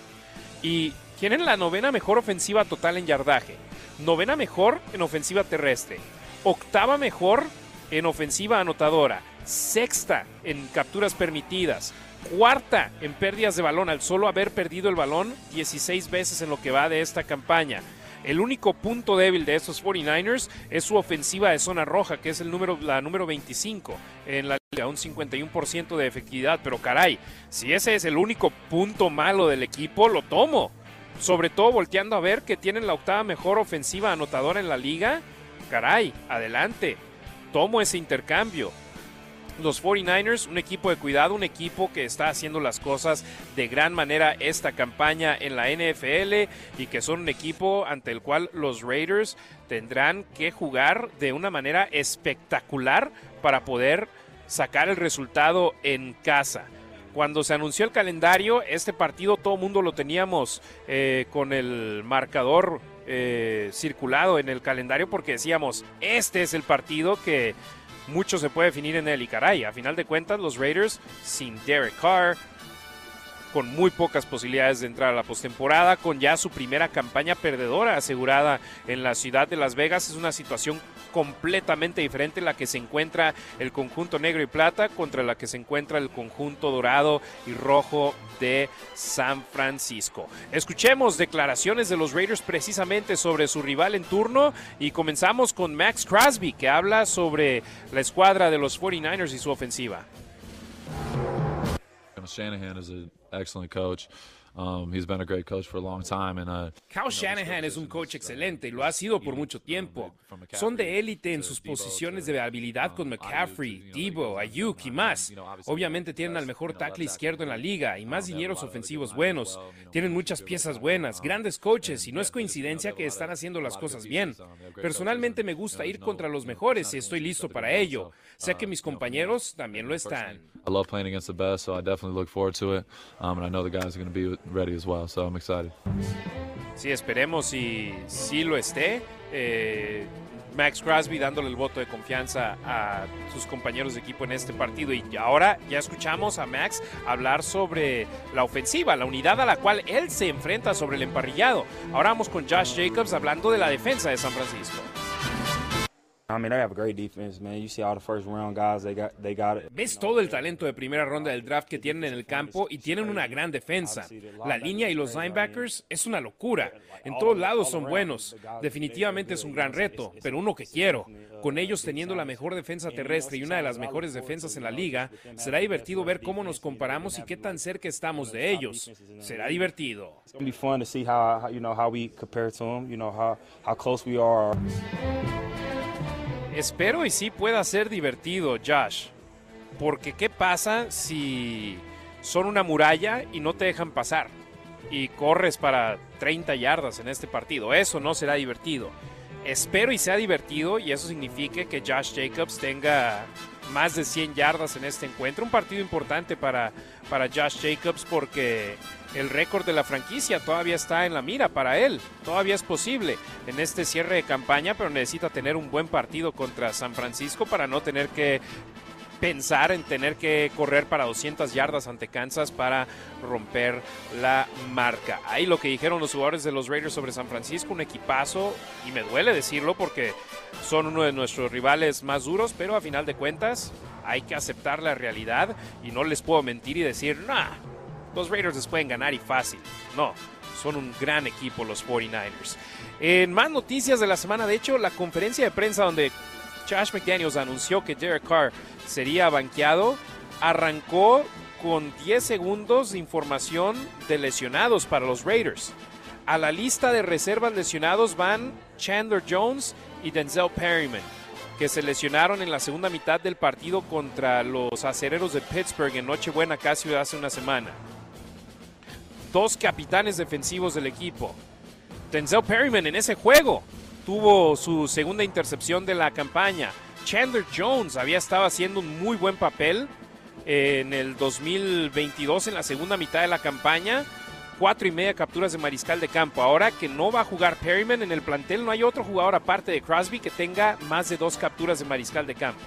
Speaker 1: y tienen la novena mejor ofensiva total en yardaje novena mejor en ofensiva terrestre, octava mejor en ofensiva anotadora, sexta en capturas permitidas, cuarta en pérdidas de balón al solo haber perdido el balón 16 veces en lo que va de esta campaña. El único punto débil de estos 49ers es su ofensiva de zona roja, que es el número, la número 25 en la liga, un 51% de efectividad. Pero caray, si ese es el único punto malo del equipo, lo tomo sobre todo volteando a ver que tienen la octava mejor ofensiva anotadora en la liga. Caray, adelante. Tomo ese intercambio. Los 49ers, un equipo de cuidado, un equipo que está haciendo las cosas de gran manera esta campaña en la NFL y que son un equipo ante el cual los Raiders tendrán que jugar de una manera espectacular para poder sacar el resultado en casa cuando se anunció el calendario, este partido todo el mundo lo teníamos eh, con el marcador eh, circulado en el calendario porque decíamos, este es el partido que mucho se puede definir en él. Y caray, a final de cuentas, los Raiders sin Derek Carr, con muy pocas posibilidades de entrar a la postemporada, con ya su primera campaña perdedora asegurada en la ciudad de Las Vegas. Es una situación completamente diferente la que se encuentra el conjunto negro y plata contra la que se encuentra el conjunto dorado y rojo de San Francisco. Escuchemos declaraciones de los Raiders precisamente sobre su rival en turno y comenzamos con Max Crosby que habla sobre la escuadra de los 49ers y su ofensiva.
Speaker 4: Shanahan is an excellent coach. Um, he's been a great coach for a long time, and uh,
Speaker 1: Kyle Shanahan es un coach excelente y lo ha sido por mucho tiempo. Son de élite en sus posiciones de habilidad con McCaffrey, Debo, Ayuk y más. Obviamente tienen al mejor tackle izquierdo en la liga y más dineros ofensivos buenos. Tienen muchas piezas buenas, grandes coaches y no es coincidencia que están haciendo las cosas bien. Personalmente me gusta ir contra los mejores y estoy listo para ello. Sé que mis compañeros también lo están.
Speaker 4: I love playing against the best, so I definitely look forward to it. Um, and I know the guys are going to be ready as well, so I'm excited.
Speaker 1: Sí, esperemos y sí lo esté. Eh, Max Crosby dándole el voto de confianza a sus compañeros de equipo en este partido. Y ahora ya escuchamos a Max hablar sobre la ofensiva, la unidad a la cual él se enfrenta sobre el emparrillado. Ahora vamos con Josh Jacobs hablando de la defensa de San Francisco. Ves todo el talento de primera ronda del draft que tienen en el campo y tienen una gran defensa. La línea y los linebackers es una locura. En todos lados son buenos. Definitivamente es un gran reto, pero uno que quiero. Con ellos teniendo la mejor defensa terrestre y una de las mejores defensas en la liga, será divertido ver cómo nos comparamos y qué tan cerca estamos de ellos. Será divertido. Espero y sí pueda ser divertido, Josh. Porque ¿qué pasa si son una muralla y no te dejan pasar? Y corres para 30 yardas en este partido. Eso no será divertido. Espero y sea divertido y eso signifique que Josh Jacobs tenga más de 100 yardas en este encuentro. Un partido importante para, para Josh Jacobs porque el récord de la franquicia todavía está en la mira para él. Todavía es posible en este cierre de campaña, pero necesita tener un buen partido contra San Francisco para no tener que pensar en tener que correr para 200 yardas ante Kansas para romper la marca. Ahí lo que dijeron los jugadores de los Raiders sobre San Francisco, un equipazo, y me duele decirlo porque son uno de nuestros rivales más duros, pero a final de cuentas hay que aceptar la realidad y no les puedo mentir y decir, nah, los Raiders les pueden ganar y fácil. No, son un gran equipo los 49ers. En más noticias de la semana, de hecho, la conferencia de prensa donde Josh McDaniels anunció que Derek Carr sería banqueado, arrancó con 10 segundos de información de lesionados para los Raiders. A la lista de reservas lesionados van Chandler Jones y Denzel Perryman, que se lesionaron en la segunda mitad del partido contra los acereros de Pittsburgh en Nochebuena casi hace una semana. Dos capitanes defensivos del equipo. Denzel Perryman en ese juego tuvo su segunda intercepción de la campaña. Chandler Jones había estado haciendo un muy buen papel en el 2022 en la segunda mitad de la campaña. Cuatro y media capturas de mariscal de campo. Ahora que no va a jugar Perryman en el plantel, no hay otro jugador aparte de Crosby que tenga más de dos capturas de mariscal de campo.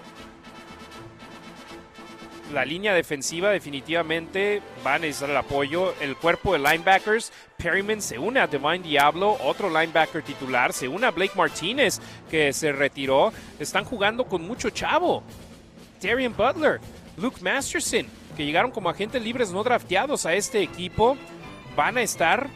Speaker 1: La línea defensiva definitivamente va a necesitar el apoyo. El cuerpo de linebackers, Perryman se une a Divine Diablo, otro linebacker titular, se une a Blake Martínez que se retiró. Están jugando con mucho chavo. Darian Butler, Luke Masterson, que llegaron como agentes libres no drafteados a este equipo, van a estar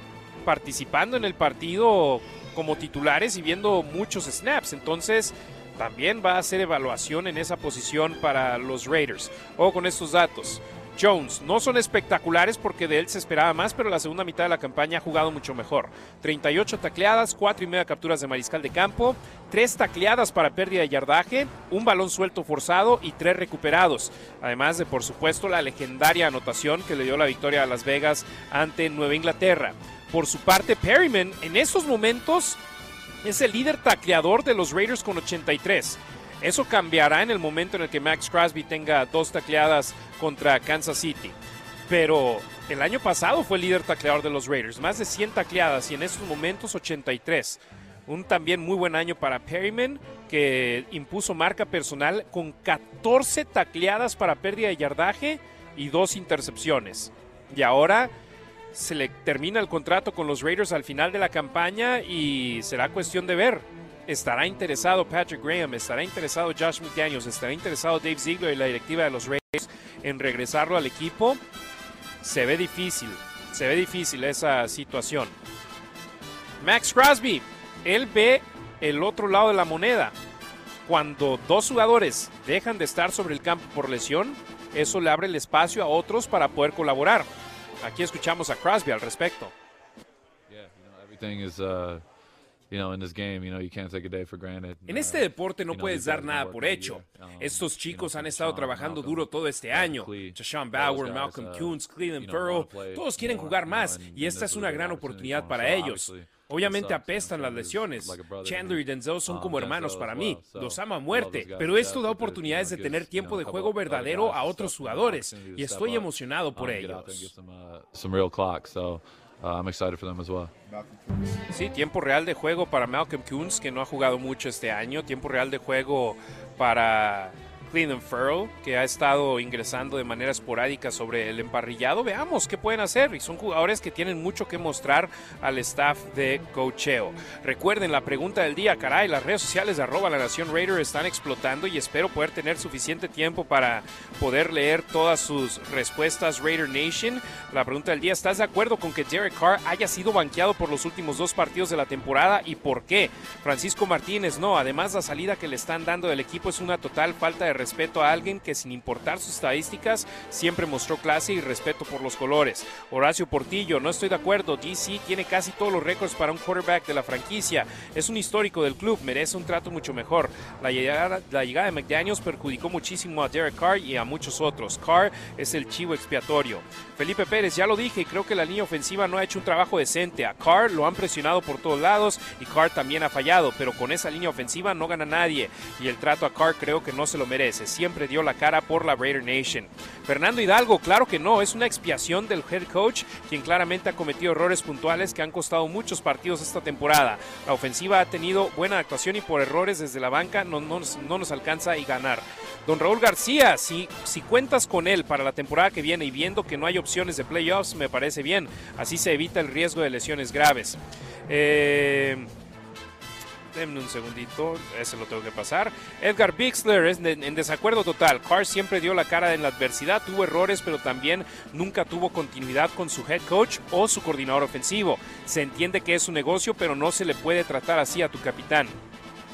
Speaker 1: participando en el partido como titulares y viendo muchos snaps. Entonces, también va a hacer evaluación en esa posición para los Raiders. O con estos datos. Jones no son espectaculares porque de él se esperaba más, pero la segunda mitad de la campaña ha jugado mucho mejor. 38 tacleadas, 4 y media capturas de mariscal de campo, 3 tacleadas para pérdida de yardaje, un balón suelto forzado y 3 recuperados. Además de, por supuesto, la legendaria anotación que le dio la victoria a Las Vegas ante Nueva Inglaterra. Por su parte, Perryman en esos momentos es el líder tacleador de los Raiders con 83. Eso cambiará en el momento en el que Max Crosby tenga dos tacleadas contra Kansas City. Pero el año pasado fue el líder tacleador de los Raiders, más de 100 tacleadas y en estos momentos 83. Un también muy buen año para Perryman, que impuso marca personal con 14 tacleadas para pérdida de yardaje y dos intercepciones. Y ahora se le termina el contrato con los Raiders al final de la campaña y será cuestión de ver. ¿Estará interesado Patrick Graham? ¿Estará interesado Josh McDaniels? ¿Estará interesado Dave Ziegler y la directiva de los Raiders en regresarlo al equipo? Se ve difícil, se ve difícil esa situación. Max Crosby, él ve el otro lado de la moneda. Cuando dos jugadores dejan de estar sobre el campo por lesión, eso le abre el espacio a otros para poder colaborar. Aquí escuchamos a Crosby al respecto.
Speaker 4: Uh.
Speaker 1: En este deporte no puedes dar nada por hecho. Estos chicos han estado trabajando duro todo este año. Chashawn Bauer, Malcolm Kuntz, Cleveland Farrell, todos quieren jugar más y esta es una gran oportunidad para ellos. Obviamente apestan las lesiones. Chandler y Denzel son como hermanos para mí. Los amo a muerte. Pero esto da oportunidades de tener tiempo de juego verdadero a otros jugadores. Y estoy emocionado por ellos. Sí, tiempo real de juego para Malcolm Kuntz, que no ha jugado mucho este año. Tiempo real de juego para Cleveland Farrell, que ha estado ingresando de manera esporádica sobre el emparrillado. Veamos qué pueden hacer. Y son jugadores que tienen mucho que mostrar al staff de cocheo. Recuerden la pregunta del día, caray, las redes sociales de arroba la Nación Raider están explotando y espero poder tener suficiente tiempo para poder leer todas sus respuestas Raider Nation. La pregunta del día, ¿estás de acuerdo con que Derek Carr haya sido banqueado por los últimos dos partidos de la temporada y por qué? Francisco Martínez, no. Además, la salida que le están dando del equipo es una total falta de respeto a alguien que sin importar sus estadísticas siempre mostró clase y respeto por los colores. Horacio Portillo, no estoy de acuerdo. DC tiene casi todos los récords para un quarterback de la franquicia. Es un histórico del club, merece un trato mucho mejor. La llegada, la llegada de McDaniels perjudicó muchísimo a Derek Carr y a muchos otros. Carr es el chivo expiatorio. Felipe Pérez, ya lo dije y creo que la línea ofensiva no ha hecho un trabajo decente. A Carr lo han presionado por todos lados y Carr también ha fallado, pero con esa línea ofensiva no gana nadie y el trato a Carr creo que no se lo merece siempre dio la cara por la Raider Nation. Fernando Hidalgo, claro que no, es una expiación del head coach, quien claramente ha cometido errores puntuales que han costado muchos partidos esta temporada. La ofensiva ha tenido buena actuación y por errores desde la banca no, no, no nos alcanza y ganar. Don Raúl García, si, si cuentas con él para la temporada que viene y viendo que no hay opciones de playoffs, me parece bien. Así se evita el riesgo de lesiones graves. Eh, Denme un segundito, ese lo tengo que pasar. Edgar Bixler es en desacuerdo total. Carr siempre dio la cara en la adversidad, tuvo errores, pero también nunca tuvo continuidad con su head coach o su coordinador ofensivo. Se entiende que es un negocio, pero no se le puede tratar así a tu capitán.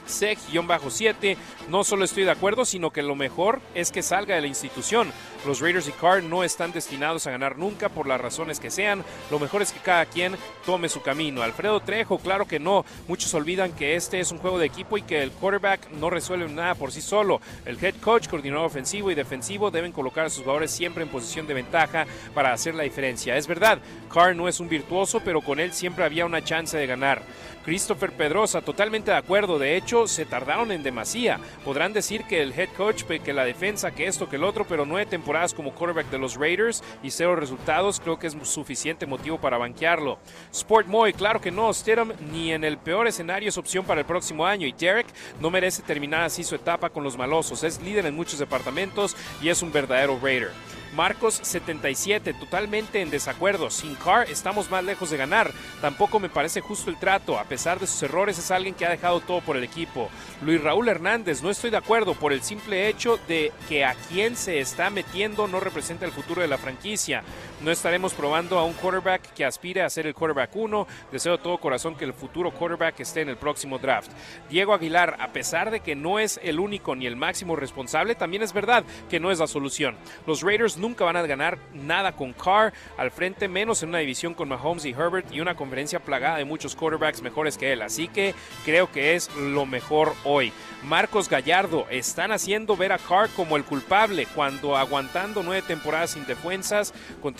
Speaker 1: Sec-7, no solo estoy de acuerdo, sino que lo mejor es que salga de la institución. Los Raiders y Carr no están destinados a ganar nunca por las razones que sean. Lo mejor es que cada quien tome su camino. Alfredo Trejo, claro que no. Muchos olvidan que este es un juego de equipo y que el quarterback no resuelve nada por sí solo. El head coach, coordinador ofensivo y defensivo deben colocar a sus jugadores siempre en posición de ventaja para hacer la diferencia. Es verdad, Carr no es un virtuoso, pero con él siempre había una chance de ganar. Christopher Pedrosa, totalmente de acuerdo. De hecho, se tardaron en demasía. Podrán decir que el head coach, que la defensa, que esto, que el otro, pero nueve temporadas como quarterback de los Raiders y cero resultados, creo que es suficiente motivo para banquearlo. Sport Moy, claro que no. Stidham ni en el peor escenario es opción para el próximo año. Y Derek no merece terminar así su etapa con los malosos. Es líder en muchos departamentos y es un verdadero Raider. Marcos 77, totalmente en desacuerdo. Sin Carr estamos más lejos de ganar. Tampoco me parece justo el trato. A pesar de sus errores, es alguien que ha dejado todo por el equipo. Luis Raúl Hernández, no estoy de acuerdo por el simple hecho de que a quien se está metiendo no representa el futuro de la franquicia. No estaremos probando a un quarterback que aspire a ser el quarterback 1. Deseo de todo corazón que el futuro quarterback esté en el próximo draft. Diego Aguilar, a pesar de que no es el único ni el máximo responsable, también es verdad que no es la solución. Los Raiders nunca van a ganar nada con Carr al frente, menos en una división con Mahomes y Herbert y una conferencia plagada de muchos quarterbacks mejores que él. Así que creo que es lo mejor hoy. Marcos Gallardo están haciendo ver a Carr como el culpable cuando aguantando nueve temporadas sin defensas,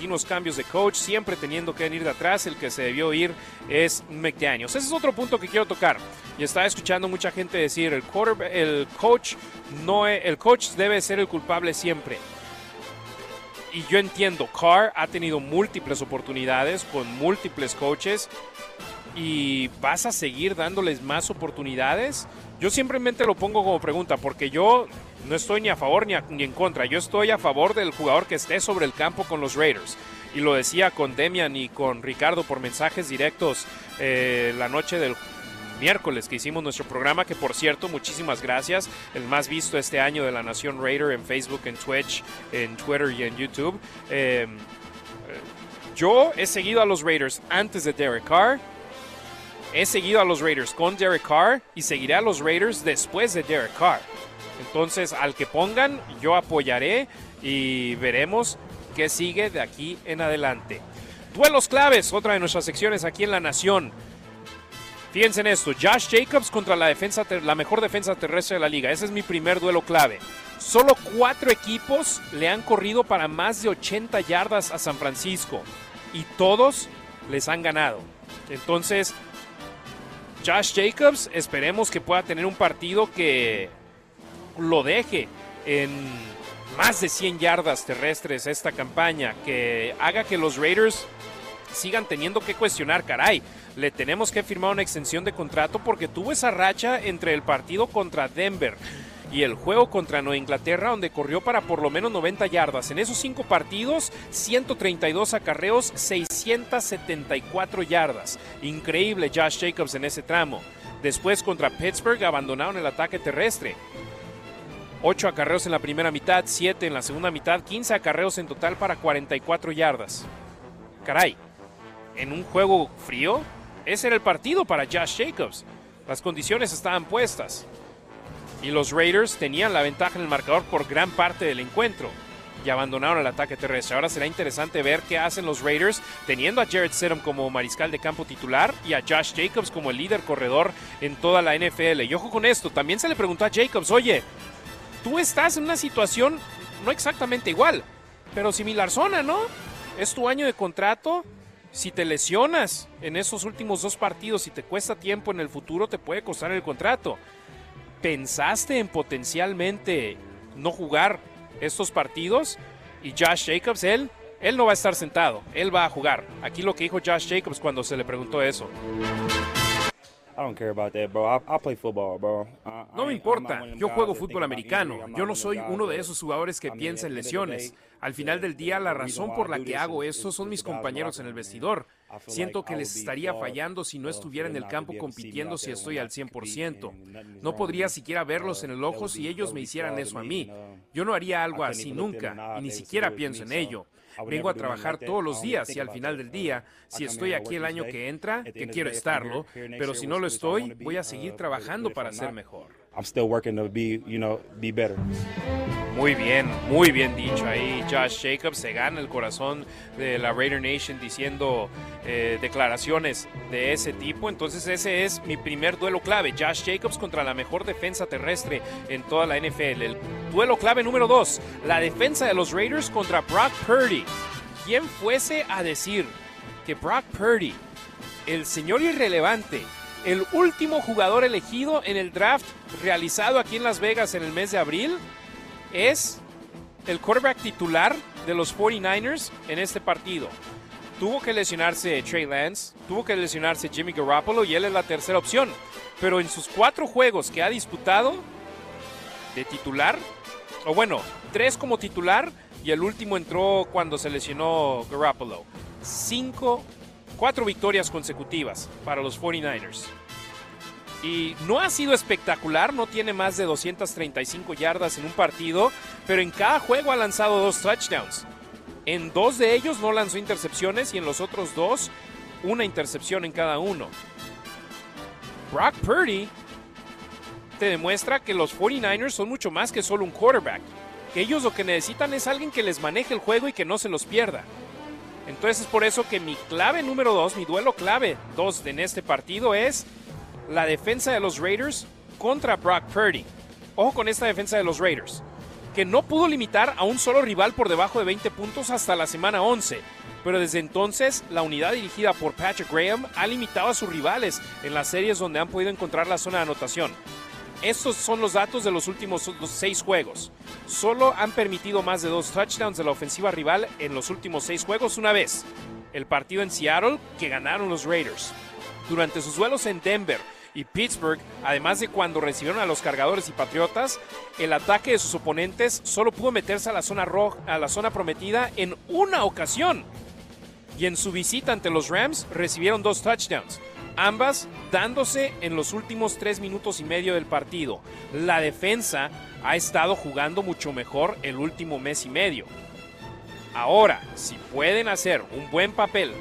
Speaker 1: continuos cambios de coach, siempre teniendo que venir de atrás, el que se debió ir es McDaniels. Ese es otro punto que quiero tocar. Y estaba escuchando mucha gente decir el, el coach no el coach debe ser el culpable siempre y yo entiendo, Carr ha tenido múltiples oportunidades con múltiples coaches y vas a seguir dándoles más oportunidades. Yo simplemente lo pongo como pregunta porque yo no estoy ni a favor ni, ni en contra. Yo estoy a favor del jugador que esté sobre el campo con los Raiders. Y lo decía con Demian y con Ricardo por mensajes directos eh, la noche del miércoles que hicimos nuestro programa, que por cierto, muchísimas gracias, el más visto este año de la Nación Raider en Facebook, en Twitch, en Twitter y en YouTube. Em, yo he seguido a los Raiders antes de Derek Carr, he seguido a los Raiders con Derek Carr y seguiré a los Raiders después de Derek Carr. Entonces, al que pongan, yo apoyaré y veremos qué sigue de aquí en adelante. Duelos claves, otra de nuestras secciones aquí en La Nación. Fíjense en esto, Josh Jacobs contra la, defensa, la mejor defensa terrestre de la liga. Ese es mi primer duelo clave. Solo cuatro equipos le han corrido para más de 80 yardas a San Francisco y todos les han ganado. Entonces, Josh Jacobs, esperemos que pueda tener un partido que lo deje en más de 100 yardas terrestres esta campaña, que haga que los Raiders sigan teniendo que cuestionar, caray, le tenemos que firmar una extensión de contrato porque tuvo esa racha entre el partido contra Denver y el juego contra Nueva Inglaterra donde corrió para por lo menos 90 yardas. En esos cinco partidos, 132 acarreos, 674 yardas. Increíble Josh Jacobs en ese tramo. Después contra Pittsburgh abandonaron el ataque terrestre. 8 acarreos en la primera mitad, 7 en la segunda mitad, 15 acarreos en total para 44 yardas. Caray, en un juego frío, ese era el partido para Josh Jacobs. Las condiciones estaban puestas. Y los Raiders tenían la ventaja en el marcador por gran parte del encuentro. Y abandonaron el ataque terrestre. Ahora será interesante ver qué hacen los Raiders teniendo a Jared Stidham como mariscal de campo titular y a Josh Jacobs como el líder corredor en toda la NFL. Y ojo con esto, también se le preguntó a Jacobs, oye, tú estás en una situación no exactamente igual, pero similar zona, ¿no? Es tu año de contrato, si te lesionas en esos últimos dos partidos y te cuesta tiempo en el futuro, te puede costar el contrato. ¿Pensaste en potencialmente no jugar estos partidos? Y Josh Jacobs, él, él no va a estar sentado, él va a jugar. Aquí lo que dijo Josh Jacobs cuando se le preguntó eso. No me importa, yo juego fútbol americano. Yo no soy uno de esos jugadores que piensa en lesiones. Al final del día, la razón por la que hago esto son mis compañeros en el vestidor. Siento que les estaría fallando si no estuviera en el campo compitiendo si estoy al 100%. No podría siquiera verlos en el ojo si ellos me hicieran eso a mí. Yo no haría algo así nunca, y ni siquiera pienso en ello. Vengo a trabajar todos los días y al final del día, si estoy aquí el año que entra, que quiero estarlo, pero si no lo estoy, voy a seguir trabajando para ser mejor. Muy bien, muy bien dicho ahí. Josh Jacobs se gana el corazón de la Raider Nation diciendo eh, declaraciones de ese tipo. Entonces ese es mi primer duelo clave. Josh Jacobs contra la mejor defensa terrestre en toda la NFL. El duelo clave número dos, la defensa de los Raiders contra Brock Purdy. ¿Quién fuese a decir que Brock Purdy, el señor irrelevante, el último jugador elegido en el draft realizado aquí en Las Vegas en el mes de abril es el quarterback titular de los 49ers en este partido. Tuvo que lesionarse Trey Lance, tuvo que lesionarse Jimmy Garoppolo y él es la tercera opción. Pero en sus cuatro juegos que ha disputado de titular, o bueno, tres como titular y el último entró cuando se lesionó Garoppolo. Cinco Cuatro victorias consecutivas para los 49ers. Y no ha sido espectacular, no tiene más de 235 yardas en un partido, pero en cada juego ha lanzado dos touchdowns. En dos de ellos no lanzó intercepciones y en los otros dos una intercepción en cada uno. Brock Purdy te demuestra que los 49ers son mucho más que solo un quarterback. Que ellos lo que necesitan es alguien que les maneje el juego y que no se los pierda. Entonces es por eso que mi clave número dos, mi duelo clave dos en este partido es la defensa de los Raiders contra Brock Purdy. Ojo con esta defensa de los Raiders, que no pudo limitar a un solo rival por debajo de 20 puntos hasta la semana 11. Pero desde entonces, la unidad dirigida por Patrick Graham ha limitado a sus rivales en las series donde han podido encontrar la zona de anotación. Estos son los datos de los últimos seis juegos. Solo han permitido más de dos touchdowns de la ofensiva rival en los últimos seis juegos una vez. El partido en Seattle que ganaron los Raiders. Durante sus duelos en Denver y Pittsburgh, además de cuando recibieron a los cargadores y patriotas, el ataque de sus oponentes solo pudo meterse a la zona roja, a la zona prometida en una ocasión. Y en su visita ante los Rams recibieron dos touchdowns ambas dándose en los últimos tres minutos y medio del partido. La defensa ha estado jugando mucho mejor el último mes y medio. Ahora, si pueden hacer un buen papel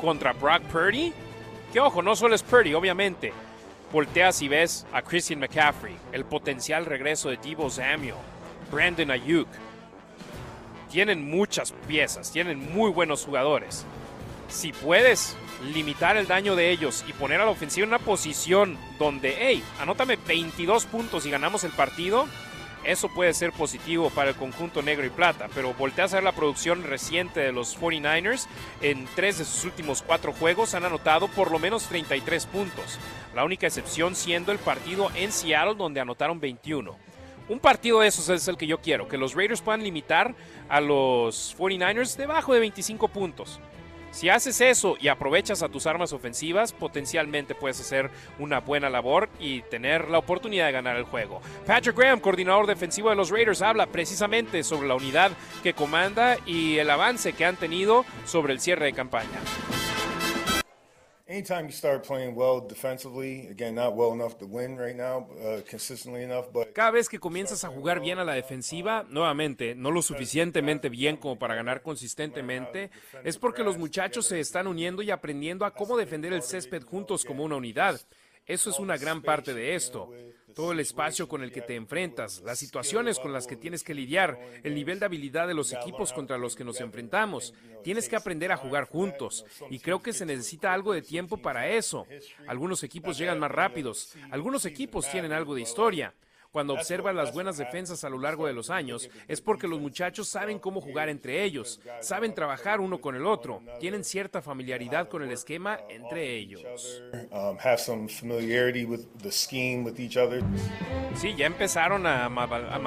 Speaker 1: contra Brock Purdy, que ojo, no solo es Purdy, obviamente. Volteas y ves a Christian McCaffrey, el potencial regreso de Divo Samuel, Brandon Ayuk. tienen muchas piezas, tienen muy buenos jugadores. Si puedes limitar el daño de ellos y poner a la ofensiva en una posición donde, hey, anótame 22 puntos y ganamos el partido, eso puede ser positivo para el conjunto negro y plata, pero volteas a ver la producción reciente de los 49ers. En tres de sus últimos cuatro juegos han anotado por lo menos 33 puntos. La única excepción siendo el partido en Seattle donde anotaron 21. Un partido de esos es el que yo quiero, que los Raiders puedan limitar a los 49ers debajo de 25 puntos. Si haces eso y aprovechas a tus armas ofensivas, potencialmente puedes hacer una buena labor y tener la oportunidad de ganar el juego. Patrick Graham, coordinador defensivo de los Raiders, habla precisamente sobre la unidad que comanda y el avance que han tenido sobre el cierre de campaña.
Speaker 10: Anytime you start playing well defensively, again, not well enough to win right now, uh, consistently enough, but
Speaker 1: Cada vez que comienzas a jugar bien a la defensiva, nuevamente, no lo suficientemente bien como para ganar consistentemente, es porque los muchachos se están uniendo y aprendiendo a cómo defender el césped juntos como una unidad. Eso es una gran parte de esto. Todo el espacio con el que te enfrentas, las situaciones con las que tienes que lidiar, el nivel de habilidad de los equipos contra los que nos enfrentamos. Tienes que aprender a jugar juntos y creo que se necesita algo de tiempo para eso. Algunos equipos llegan más rápidos, algunos equipos tienen algo de historia. Cuando observas las buenas defensas a lo largo de los años, es porque los muchachos saben cómo jugar entre ellos, saben trabajar uno con el otro, tienen cierta familiaridad con el esquema entre ellos.
Speaker 10: have some familiarity with the scheme with each other.
Speaker 1: Sí, ya empezaron a, a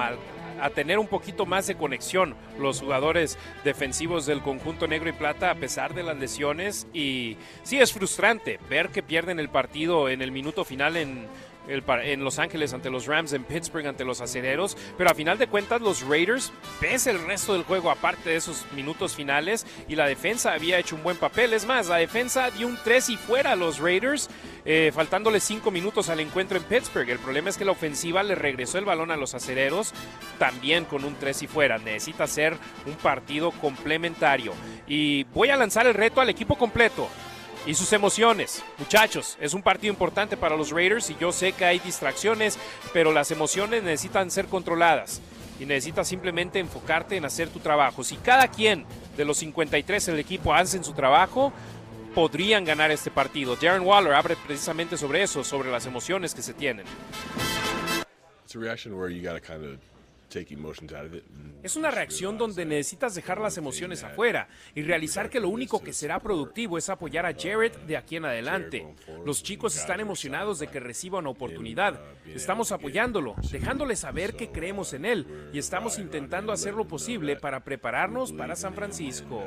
Speaker 1: a tener un poquito más de conexión los jugadores defensivos del conjunto negro y plata a pesar de las lesiones y sí es frustrante ver que pierden el partido en el minuto final en en Los Ángeles ante los Rams, en Pittsburgh ante los Acereros, pero a final de cuentas los Raiders, pese el resto del juego aparte de esos minutos finales, y la defensa había hecho un buen papel. Es más, la defensa dio un 3 y fuera a los Raiders, eh, faltándole 5 minutos al encuentro en Pittsburgh. El problema es que la ofensiva le regresó el balón a los Acereros, también con un 3 y fuera. Necesita ser un partido complementario. Y voy a lanzar el reto al equipo completo y sus emociones. Muchachos, es un partido importante para los Raiders y yo sé que hay distracciones, pero las emociones necesitan ser controladas y necesitas simplemente enfocarte en hacer tu trabajo. Si cada quien de los 53 del equipo hacen su trabajo, podrían ganar este partido. Darren Waller abre precisamente sobre eso, sobre las emociones que se tienen.
Speaker 11: It's a reaction where you got to kind of take emotions out of it. and
Speaker 1: Es una reacción donde necesitas dejar las emociones afuera y realizar que lo único que será productivo es apoyar a Jared de aquí en adelante. Los chicos están emocionados de que reciba una oportunidad. Estamos apoyándolo, dejándole saber que creemos en él y estamos intentando hacer lo posible para prepararnos para San Francisco.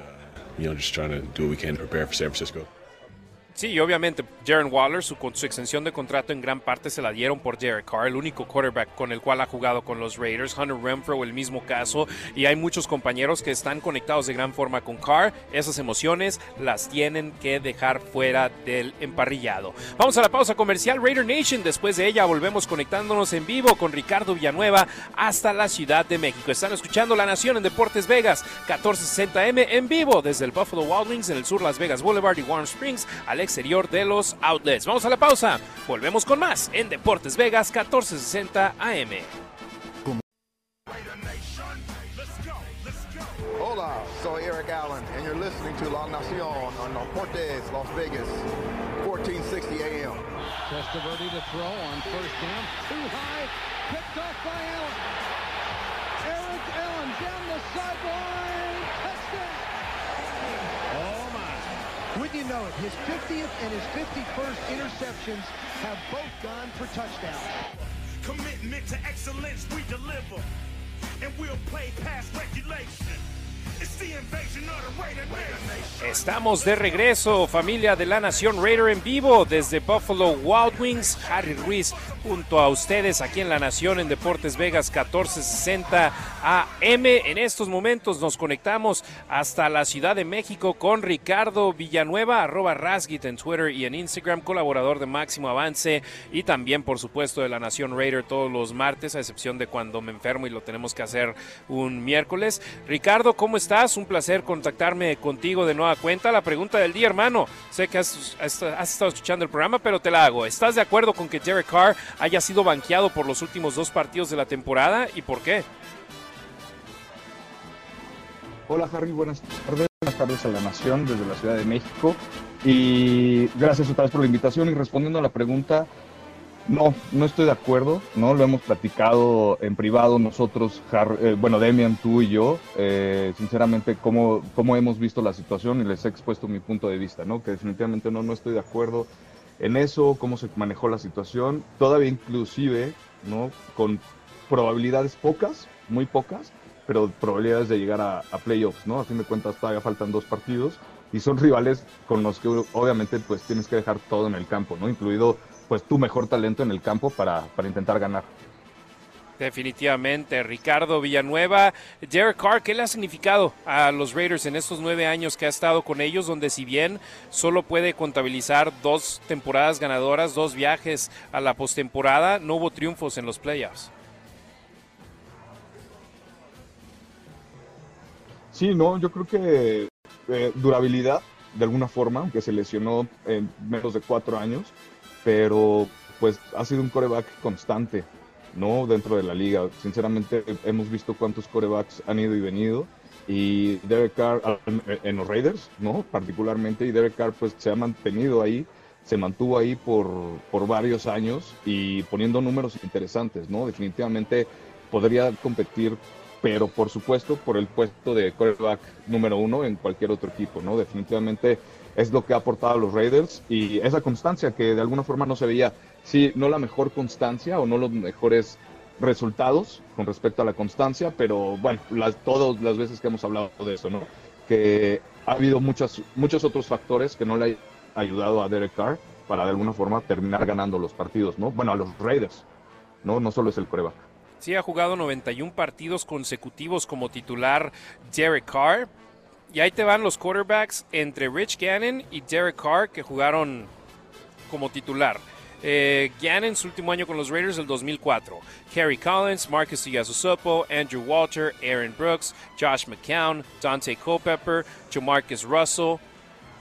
Speaker 1: Sí, y obviamente Jaren Waller, su, su extensión de contrato en gran parte se la dieron por Derek Carr, el único quarterback con el cual ha jugado con los Raiders. Hunter Renfro, el mismo caso. Y hay muchos compañeros que están conectados de gran forma con Carr. Esas emociones las tienen que dejar fuera del emparrillado. Vamos a la pausa comercial Raider Nation. Después de ella volvemos conectándonos en vivo con Ricardo Villanueva hasta la Ciudad de México. Están escuchando La Nación en Deportes Vegas, 1460M en vivo desde el Buffalo Wild Wings en el sur Las Vegas Boulevard y Warm Springs al exterior de los outlets. Vamos a la pausa. Volvemos con más en Deportes Vegas 1460 AM.
Speaker 12: Hola, soy Eric Allen, and you're listening to La Nacion on Deportes Las Vegas, 1460 AM.
Speaker 13: Testaverde to throw on first down. Too high. Know it, his 50th and his 51st interceptions have both gone for touchdowns.
Speaker 14: Commitment to excellence we deliver. And we'll play past regulation.
Speaker 1: Estamos de regreso, familia de la Nación Raider en vivo desde Buffalo Wild Wings. Harry Ruiz junto a ustedes aquí en la Nación en Deportes Vegas 1460 AM. En estos momentos nos conectamos hasta la Ciudad de México con Ricardo Villanueva, arroba Rasgit en Twitter y en Instagram, colaborador de Máximo Avance y también, por supuesto, de la Nación Raider todos los martes, a excepción de cuando me enfermo y lo tenemos que hacer un miércoles. Ricardo, ¿cómo estás? Un placer contactarme contigo de nueva cuenta. La pregunta del día, hermano. Sé que has estado escuchando el programa, pero te la hago. ¿Estás de acuerdo con que Derek Carr haya sido banqueado por los últimos dos partidos de la temporada y por qué?
Speaker 15: Hola Harry, buenas tardes. Buenas tardes a la Nación desde la Ciudad de México. Y gracias otra vez por la invitación. Y respondiendo a la pregunta, no, no estoy de acuerdo. No lo hemos platicado en privado nosotros, Har- eh, bueno, Demian, tú y yo. eh, sinceramente, cómo, cómo hemos visto la situación y les he expuesto mi punto de vista, ¿no? Que definitivamente no, no estoy de acuerdo en eso, cómo se manejó la situación. Todavía inclusive, ¿no? Con probabilidades pocas, muy pocas, pero probabilidades de llegar a, a playoffs, ¿no? A fin de cuentas todavía faltan dos partidos y son rivales con los que obviamente pues tienes que dejar todo en el campo, ¿no? Incluido pues tu mejor talento en el campo para, para intentar ganar.
Speaker 1: Definitivamente, Ricardo Villanueva. Derek Carr, ¿qué le ha significado a los Raiders en estos nueve años que ha estado con ellos, donde si bien solo puede contabilizar dos temporadas ganadoras, dos viajes a la postemporada, no hubo triunfos en los playoffs?
Speaker 15: Sí, no, yo creo que eh, durabilidad, de alguna forma, aunque se lesionó en menos de cuatro años, pero pues ha sido un coreback constante, ¿no? Dentro de la liga. Sinceramente, hemos visto cuántos corebacks han ido y venido. Y Derek Carr en- los Raiders, ¿no? Particularmente, y Derek Carr pues se ha mantenido ahí, se mantuvo ahí por, por varios años y poniendo números interesantes, ¿no? Definitivamente podría competir pero por supuesto por el puesto de quarterback número uno en cualquier otro equipo, ¿no? Definitivamente es lo que ha aportado a los Raiders y esa constancia que de alguna forma no se veía, sí, no la mejor constancia o no los mejores resultados con respecto a la constancia, pero bueno, todas las veces que hemos hablado de eso, ¿no? Que ha habido muchas, muchos otros factores que no le han ayudado a Derek Carr para de alguna forma terminar ganando los partidos, ¿no? Bueno, a los Raiders, ¿no? No solo es el coreback.
Speaker 1: Sí, ha jugado 91 partidos consecutivos como titular Derek Carr. Y ahí te van los quarterbacks entre Rich Gannon y Derek Carr que jugaron como titular. Eh, Gannon, su último año con los Raiders, el 2004. Harry Collins, Marcus Iasusopo, Andrew Walter, Aaron Brooks, Josh McCown, Dante Culpepper, Jamarcus Russell,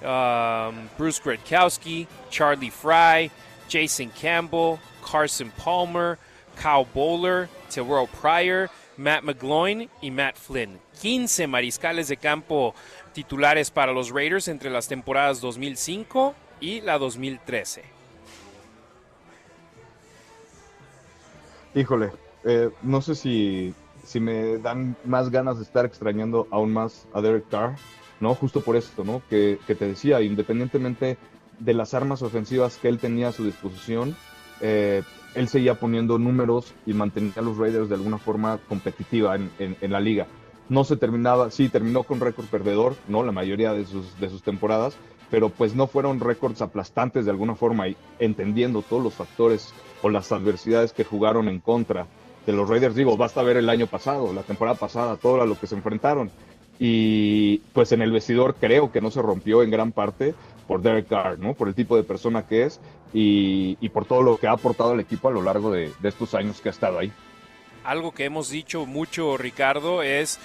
Speaker 1: um, Bruce Gradkowski, Charlie Fry, Jason Campbell, Carson Palmer, Kyle Bowler, Terrell Pryor, Matt McGloin y Matt Flynn. 15 mariscales de campo titulares para los Raiders entre las temporadas 2005 y la 2013.
Speaker 15: Híjole, eh, no sé si, si me dan más ganas de estar extrañando aún más a Derek Carr, ¿no? Justo por esto, ¿no? Que, que te decía, independientemente de las armas ofensivas que él tenía a su disposición, eh, él seguía poniendo números y mantenía a los Raiders de alguna forma competitiva en, la liga. No se terminaba, sí, terminó con récord perdedor, ¿no? La mayoría de sus, temporadas, pero pues no fueron récords aplastantes de alguna forma y entendiendo todos los factores o las adversidades que jugaron en contra de los Raiders. Digo, basta ver el año pasado, la temporada pasada, todo lo que se enfrentaron. Y pues en el vestidor creo que no se rompió en gran parte por Derek Carr, ¿no? Por el tipo de persona que es y, y por todo lo que ha aportado al equipo a lo largo de, de estos años que ha estado ahí.
Speaker 1: Algo que hemos dicho mucho, Ricardo, es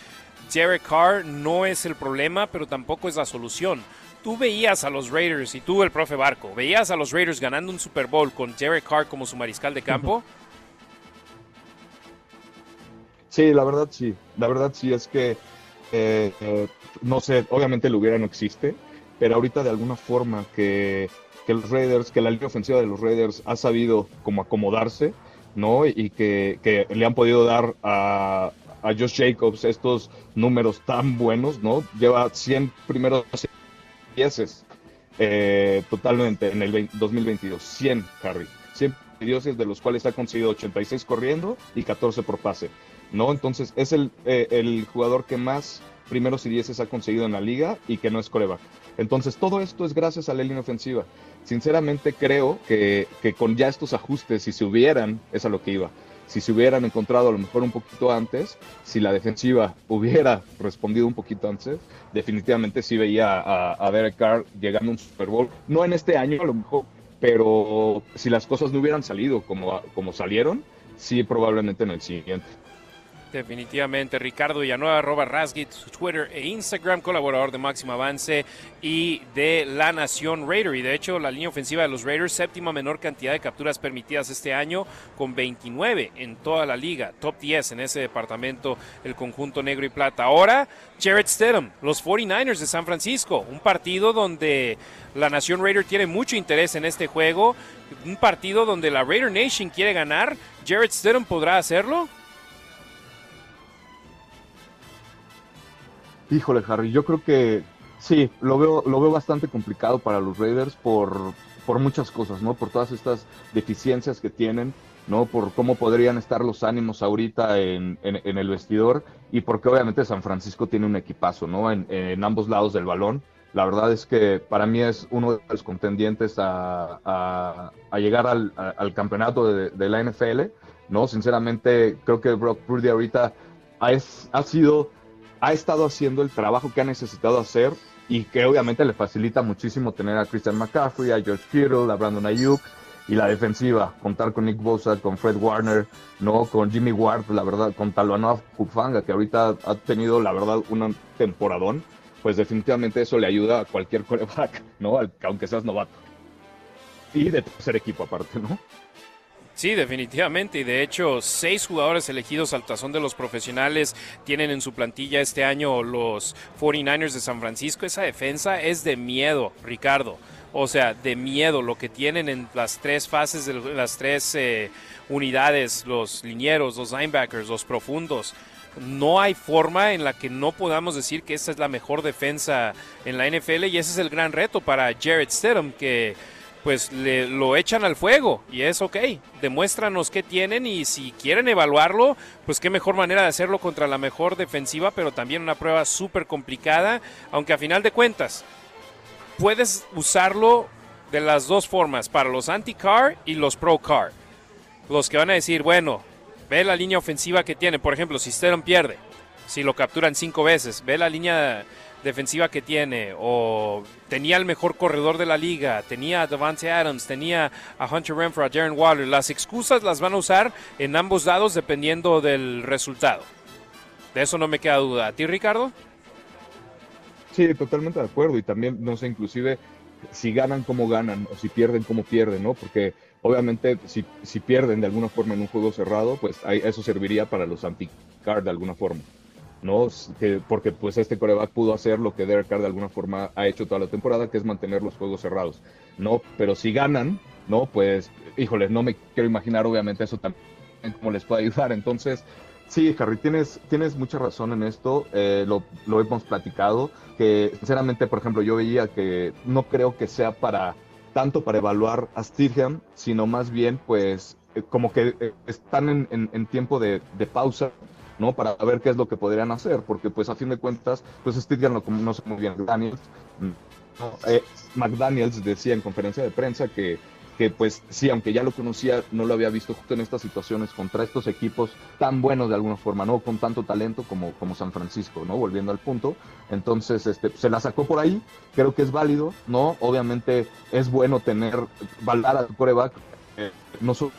Speaker 1: Derek Carr no es el problema, pero tampoco es la solución. Tú veías a los Raiders y tú, el profe Barco, veías a los Raiders ganando un Super Bowl con Derek Carr como su mariscal de campo.
Speaker 15: Sí, la verdad sí. La verdad sí es que, eh, eh, no sé, obviamente el hubiera no existe, pero ahorita de alguna forma que, que los Raiders, que la línea ofensiva de los Raiders ha sabido como acomodarse, ¿no? Y que, que le han podido dar a, a Josh Jacobs estos números tan buenos, ¿no? Lleva 100 primeros dieces eh, totalmente en el 20 2022. 100, Harry. 100 dioses de los cuales ha conseguido 86 corriendo y 14 por pase. ¿no? Entonces es el, eh, el jugador que más primeros y dieces ha conseguido en la liga y que no es coreback. Entonces todo esto es gracias a la línea ofensiva. Sinceramente creo que, con ya estos ajustes, si se hubieran, es a lo que iba, si se hubieran encontrado a lo mejor un poquito antes, si la defensiva hubiera respondido un poquito antes, definitivamente sí veía a, a Derek Carr llegando a un Super Bowl. No en este año a lo mejor, pero si las cosas no hubieran salido como, como salieron, sí probablemente en el siguiente.
Speaker 1: Definitivamente, Ricardo Villanueva, arroba Rasgit, su Twitter e Instagram, colaborador de Máximo Avance y de La Nación Raider. Y de hecho, la línea ofensiva de los Raiders, séptima menor cantidad de capturas permitidas este año, con 29 en toda la liga, top 10 en ese departamento, el conjunto negro y plata. Ahora, Jared Stidham, los 49ers de San Francisco, un partido donde la Nación Raider tiene mucho interés en este juego, un partido donde la Raider Nation quiere ganar. Jared Stidham podrá hacerlo.
Speaker 15: Híjole, Harry, yo creo que sí, lo veo, lo veo bastante complicado para los Raiders por, por muchas cosas, ¿no? Por todas estas deficiencias que tienen, ¿no? Por cómo podrían estar los ánimos ahorita en, en, el vestidor y porque obviamente San Francisco tiene un equipazo, ¿no? En, ambos lados del balón. La verdad es que para mí es uno de los contendientes a, a, llegar al, campeonato de, la NFL, ¿no? Sinceramente, creo que Brock Purdy ahorita es, ha sido ha estado haciendo el trabajo que ha necesitado hacer y que obviamente le facilita muchísimo tener a Christian McCaffrey, a George Kittle, a Brandon Ayuk y la defensiva, contar con Nick Bosa, con Fred Warner, no con Jimmy Ward, la verdad, con Talanoa Fufanga, que ahorita ha tenido, la verdad, un temporadón, pues definitivamente eso le ayuda a cualquier coreback, ¿no? Aunque seas novato. Y de tercer equipo aparte, ¿no?
Speaker 1: Sí, definitivamente. Y de hecho, seis jugadores elegidos al tazón de los profesionales tienen en su plantilla este año los 49ers de San Francisco. Esa defensa es de miedo, Ricardo. O sea, de miedo lo que tienen en las tres fases de las tres eh, unidades, los linieros, los linebackers, los profundos. No hay forma en la que no podamos decir que esta es la mejor defensa en la NFL y ese es el gran reto para Jared Stidham que pues le, lo echan al fuego y es ok. Demuéstranos qué tienen y si quieren evaluarlo, pues qué mejor manera de hacerlo contra la mejor defensiva, pero también una prueba súper complicada, aunque a final de cuentas puedes usarlo de las dos formas, para los anti-car y los pro-car. Los que van a decir, bueno, ve la línea ofensiva que tiene, por ejemplo, si Stedon pierde, si lo capturan cinco veces, ve la línea defensiva que tiene, o tenía el mejor corredor de la liga, tenía a Devante Adams, tenía a Hunter Renfro, a Darren Waller. Las excusas las van a usar en ambos lados dependiendo del resultado. De eso no me queda duda. ¿A ti, Ricardo?
Speaker 15: Sí, totalmente de acuerdo. Y también, no sé, inclusive si ganan, cómo ganan, o si pierden, cómo pierden, ¿no? Porque obviamente si, si pierden de alguna forma en un juego cerrado, pues eso serviría para los anti-card de alguna forma. ¿No? porque pues este coreback pudo hacer lo que Derek Carr de alguna forma ha hecho toda la temporada, que es mantener los juegos cerrados, ¿no? Pero si ganan, ¿no? Pues, híjole, no me quiero imaginar obviamente eso también cómo les puede ayudar. Entonces, sí, Harry, tienes, tienes mucha razón en esto, eh, lo, lo hemos platicado, que sinceramente, por ejemplo, yo veía que no creo que sea para tanto para evaluar a Stidham, sino más bien, pues, eh, como que eh, están en, en, tiempo de, de pausa ¿no? Para ver qué es lo que podrían hacer, porque pues a fin de cuentas, pues Stidham no, no sé muy bien, Daniels, eh, McDaniels decía en conferencia de prensa que, que pues sí, aunque ya lo conocía, no lo había visto justo en estas situaciones contra estos equipos tan buenos de alguna forma, ¿no? Con tanto talento como, como San Francisco, ¿no? Volviendo al punto. Entonces, este, se la sacó por ahí, creo que es válido, ¿no? Obviamente es bueno tener, valar a tu coreback, eh, no solo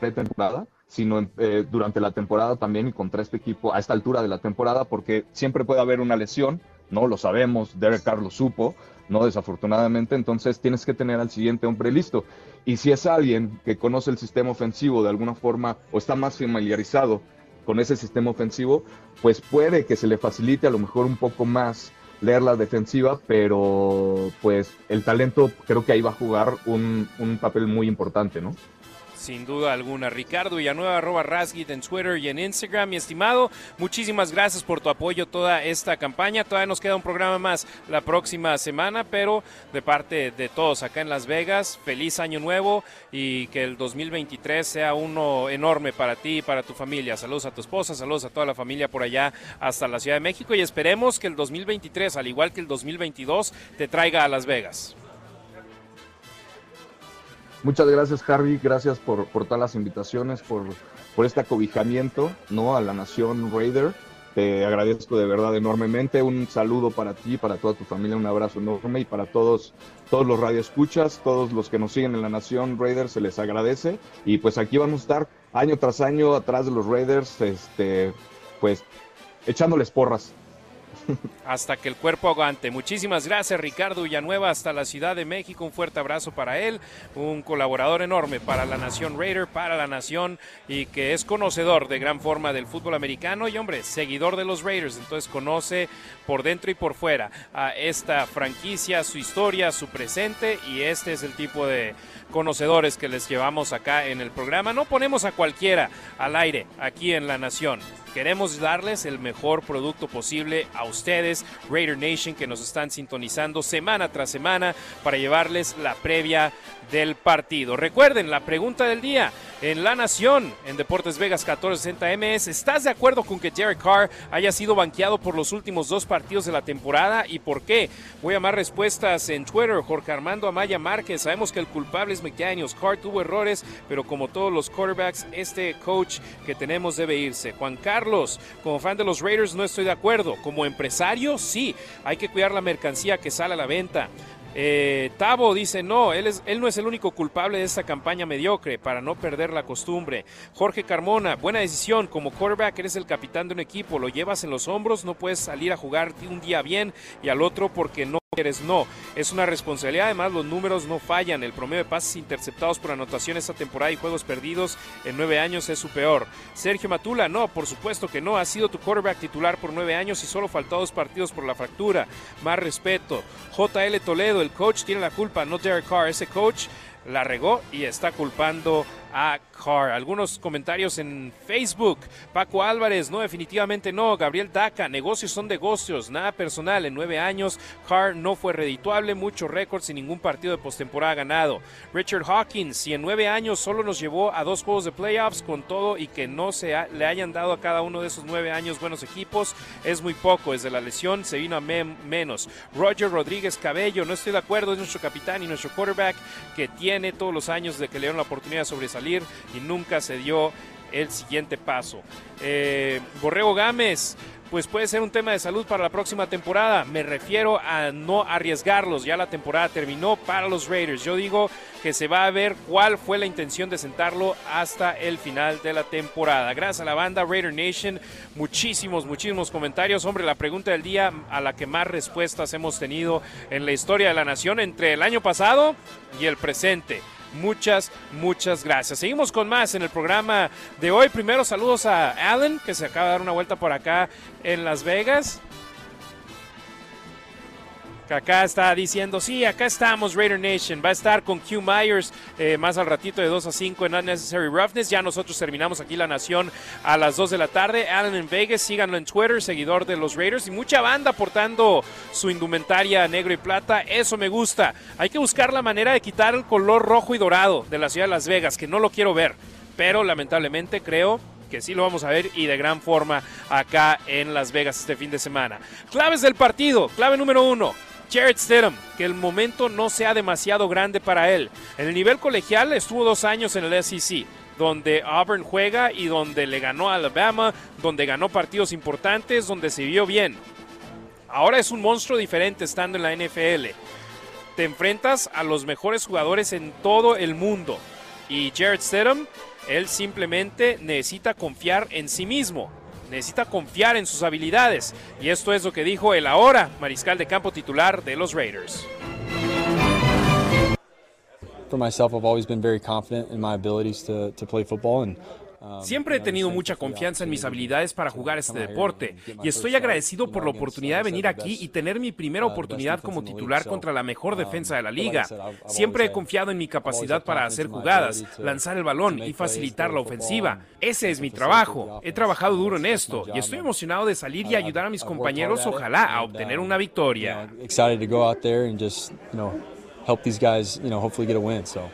Speaker 15: de temporada, sino eh, durante la temporada también y contra este equipo a esta altura de la temporada, porque siempre puede haber una lesión, ¿no? Lo sabemos, Derek Carr lo supo, ¿no? Desafortunadamente, entonces tienes que tener al siguiente hombre listo. Y si es alguien que conoce el sistema ofensivo de alguna forma o está más familiarizado con ese sistema ofensivo, pues puede que se le facilite a lo mejor un poco más leer la defensiva, pero pues el talento creo que ahí va a jugar un, un papel muy importante, ¿no?
Speaker 1: Sin duda alguna. Ricardo Villanueva, arroba Rasgit en Twitter y en Instagram. Mi estimado, muchísimas gracias por tu apoyo toda esta campaña. Todavía nos queda un programa más la próxima semana, pero de parte de todos acá en Las Vegas, feliz año nuevo y que el 2023 sea uno enorme para ti y para tu familia. Saludos a tu esposa, saludos a toda la familia por allá hasta la Ciudad de México y esperemos que el 2023, al igual que el 2022, te traiga a Las Vegas.
Speaker 15: Muchas gracias, Harvey. Gracias por, por todas las invitaciones, por, por este acobijamiento ¿no? a la nación Raider. Te agradezco de verdad enormemente. Un saludo para ti, para toda tu familia, un abrazo enorme y para todos, todos los radioescuchas, todos los que nos siguen en la Nación Raider, se les agradece. Y pues aquí vamos a estar año tras año atrás de los Raiders, este, pues echándoles porras.
Speaker 1: Hasta que el cuerpo aguante. Muchísimas gracias Ricardo Villanueva hasta la Ciudad de México. Un fuerte abrazo para él, un colaborador enorme para la Nación Raider, para la Nación y que es conocedor de gran forma del fútbol americano y hombre, seguidor de los Raiders. Entonces conoce por dentro y por fuera a esta franquicia, su historia, su presente y este es el tipo de conocedores que les llevamos acá en el programa. No ponemos a cualquiera al aire aquí en la Nación. Queremos darles el mejor producto posible a ustedes, Raider Nation, que nos están sintonizando semana tras semana para llevarles la previa del partido. Recuerden la pregunta del día en La Nación, en Deportes Vegas 1460 MS. ¿Estás de acuerdo con que Derek Carr haya sido banqueado por los últimos dos partidos de la temporada y por qué? Voy a más respuestas en Twitter. Jorge Armando Amaya Márquez. Sabemos que el culpable McDaniels. Carr tuvo errores, pero como todos los quarterbacks, este coach que tenemos debe irse. Juan Carlos, como fan de los Raiders, no estoy de acuerdo. Como empresario, sí. Hay que cuidar la mercancía que sale a la venta. Eh, Tavo dice, no, él, es, él no es el único culpable de esta campaña mediocre para no perder la costumbre. Jorge Carmona, buena decisión, como quarterback eres el capitán de un equipo, lo llevas en los hombros, no puedes salir a jugar un día bien y al otro porque no no. Es una responsabilidad, además los números no fallan, el promedio de pases interceptados por anotación esta temporada y juegos perdidos en nueve años es su peor. Sergio Matula, no, por supuesto que no, ha sido tu quarterback titular por nueve años y solo faltó dos partidos por la fractura. Más respeto. JL Toledo, el coach tiene la culpa, no Derek Carr. Ese coach la regó y está culpando a Carr. Algunos comentarios en Facebook. Paco Álvarez, no, definitivamente no. Gabriel Daca, negocios son negocios, nada personal. En nueve años, Carr no fue redituable, muchos récords y ningún partido de postemporada ganado. Richard Hawkins, si en nueve años solo nos llevó a dos juegos de playoffs con todo y que no se le hayan dado a cada uno de esos nueve años buenos equipos, es muy poco. Desde la lesión se vino a menos. Roger Rodríguez Cabello, no estoy de acuerdo, es nuestro capitán y nuestro quarterback que tiene todos los años de que le dieron la oportunidad de sobresalir y nunca se dio el siguiente paso. Eh, Borrego Gámez, pues puede ser un tema de salud para la próxima temporada. Me refiero a no arriesgarlos. Ya la temporada terminó para los Raiders. Yo digo que se va a ver cuál fue la intención de sentarlo hasta el final de la temporada. Gracias a la banda Raider Nation. Muchísimos, muchísimos comentarios. Hombre, la pregunta del día a la que más respuestas hemos tenido en la historia de la nación entre el año pasado y el presente. Muchas, muchas gracias. Seguimos con más en el programa de hoy. Primero saludos a Alan, que se acaba de dar una vuelta por acá en Las Vegas acá está diciendo, sí, acá estamos, Raider Nation. Va a estar con Q Myers eh, más al ratito de 2 a 5 en Unnecessary Roughness. Ya nosotros terminamos aquí la nación a las 2 de la tarde. Alan en Vegas, síganlo en Twitter, seguidor de los Raiders. Y mucha banda portando su indumentaria negro y plata. Eso me gusta. Hay que buscar la manera de quitar el color rojo y dorado de la ciudad de Las Vegas, que no lo quiero ver. Pero lamentablemente creo que sí lo vamos a ver y de gran forma acá en Las Vegas este fin de semana. Claves del partido, clave número uno. Jared Stidham, que el momento no sea demasiado grande para él. En el nivel colegial estuvo dos años en el SEC, donde Auburn juega y donde le ganó a Alabama, donde ganó partidos importantes, donde se vio bien. Ahora es un monstruo diferente estando en la NFL. Te enfrentas a los mejores jugadores en todo el mundo. Y Jared Stidham, él simplemente necesita confiar en sí mismo necesita confiar en sus habilidades. Y esto es lo que dijo el ahora mariscal de campo titular de los Raiders.
Speaker 5: For myself, I've always been very confident in my abilities to, to play football and
Speaker 1: Siempre he tenido mucha confianza en mis habilidades para jugar este deporte y estoy agradecido por la oportunidad de venir aquí y tener mi primera oportunidad como titular contra la mejor defensa de la liga. Siempre he confiado en mi capacidad para hacer jugadas, lanzar el balón y facilitar la ofensiva. Ese es mi trabajo. He trabajado duro en esto y estoy emocionado de salir y ayudar a mis compañeros, ojalá, a obtener una victoria.
Speaker 5: help these guys, you know, hopefully get a win. So.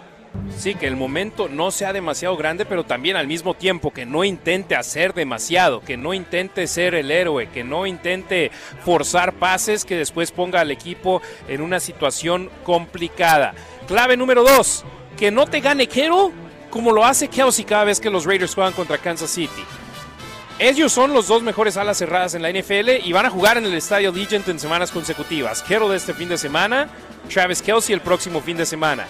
Speaker 1: Sí, que el momento no sea demasiado grande, pero también al mismo tiempo que no intente hacer demasiado, que no intente ser el héroe, que no intente forzar pases que después ponga al equipo en una situación complicada. Clave número dos, que no te gane Kittle como lo hace Kelsey cada vez que los Raiders juegan contra Kansas City. Ellos son los dos mejores alas cerradas en la NFL y van a jugar en el estadio Legend en semanas consecutivas. Kittle de este fin de semana, Travis Kelsey el próximo fin de semana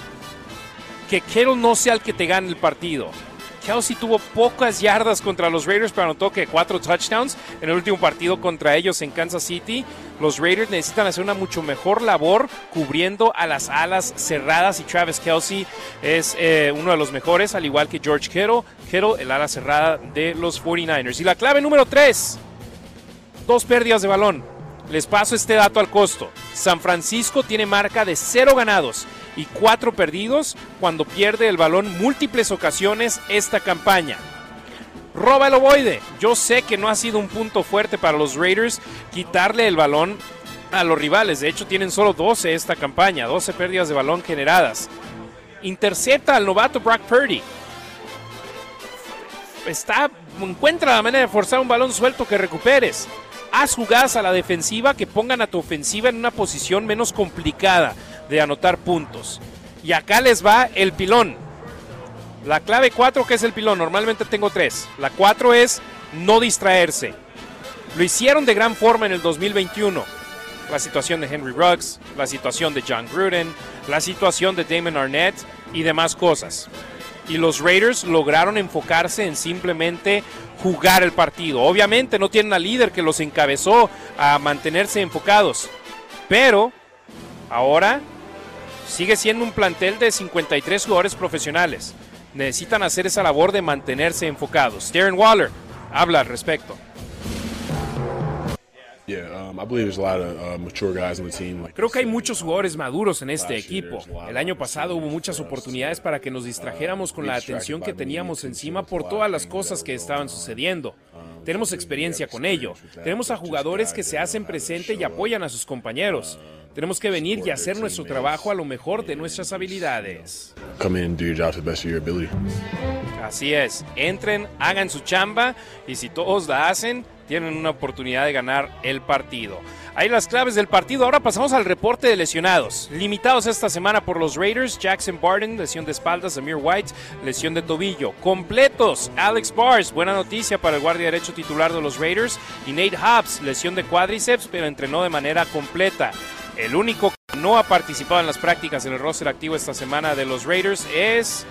Speaker 1: que Kittle no sea el que te gane el partido. Kelsey tuvo pocas yardas contra los Raiders, pero anotó que cuatro touchdowns en el último partido contra ellos en Kansas City. Los Raiders necesitan hacer una mucho mejor labor cubriendo a las alas cerradas y Travis Kelsey es eh, uno de los mejores, al igual que George Kittle, Kittle, el ala cerrada de los 49ers. Y la clave número 3, dos pérdidas de balón. Les paso este dato al costo. San Francisco tiene marca de cero ganados y cuatro perdidos cuando pierde el balón múltiples ocasiones esta campaña. Roba el ovoide. Yo sé que no ha sido un punto fuerte para los Raiders quitarle el balón a los rivales. De hecho, tienen solo 12 esta campaña, 12 pérdidas de balón generadas. Intercepta al novato Brock Purdy. Está, encuentra la manera de forzar un balón suelto que recuperes. Haz jugadas a la defensiva que pongan a tu ofensiva en una posición menos complicada de anotar puntos. Y acá les va el pilón. La clave 4, que es el pilón, normalmente tengo 3. La 4 es no distraerse. Lo hicieron de gran forma en el 2021. La situación de Henry Ruggs, la situación de John Gruden, la situación de Damon Arnett y demás cosas. Y los Raiders lograron enfocarse en simplemente jugar el partido. Obviamente no tienen al líder que los encabezó a mantenerse enfocados. Pero ahora sigue siendo un plantel de 53 jugadores profesionales. Necesitan hacer esa labor de mantenerse enfocados. Darren Waller habla al respecto. Creo que hay muchos jugadores maduros en este equipo. El año pasado hubo muchas oportunidades para que nos distrajéramos con la atención que teníamos encima por todas las cosas que estaban sucediendo. Tenemos experiencia con ello. Tenemos a jugadores que se hacen presente y apoyan a sus compañeros. Tenemos que venir y hacer nuestro trabajo a lo mejor de nuestras habilidades. Así es, entren, hagan su chamba y si todos la hacen, tienen una oportunidad de ganar el partido. Ahí las claves del partido. Ahora pasamos al reporte de lesionados. Limitados esta semana por los Raiders, Jackson Barden, lesión de espaldas, Amir White, lesión de tobillo. Completos, Alex Bars, buena noticia para el guardia derecho titular de los Raiders. Y Nate Hobbs, lesión de cuádriceps, pero entrenó de manera completa. El único que no ha participado en las prácticas en el roster activo esta semana de los Raiders es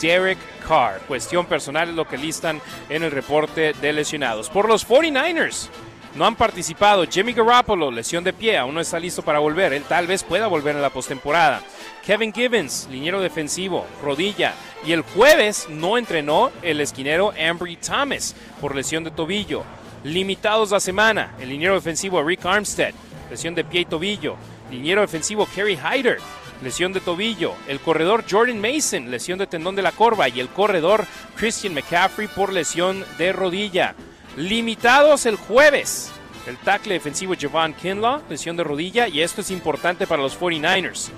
Speaker 1: Derek Carr. Cuestión personal es lo que listan en el reporte de lesionados. Por los 49ers. No han participado Jimmy Garoppolo, lesión de pie, aún no está listo para volver. Él tal vez pueda volver en la postemporada. Kevin Gibbons, liniero defensivo, rodilla. Y el jueves no entrenó el esquinero Ambry Thomas por lesión de tobillo. Limitados la semana, el liniero defensivo Rick Armstead, lesión de pie y tobillo. Liniero defensivo Kerry Hyder, lesión de tobillo. El corredor Jordan Mason, lesión de tendón de la corva. Y el corredor Christian McCaffrey por lesión de rodilla. Limitados el jueves. El tackle defensivo Javon Kinlaw, lesión de rodilla. Y esto es importante para los 49ers.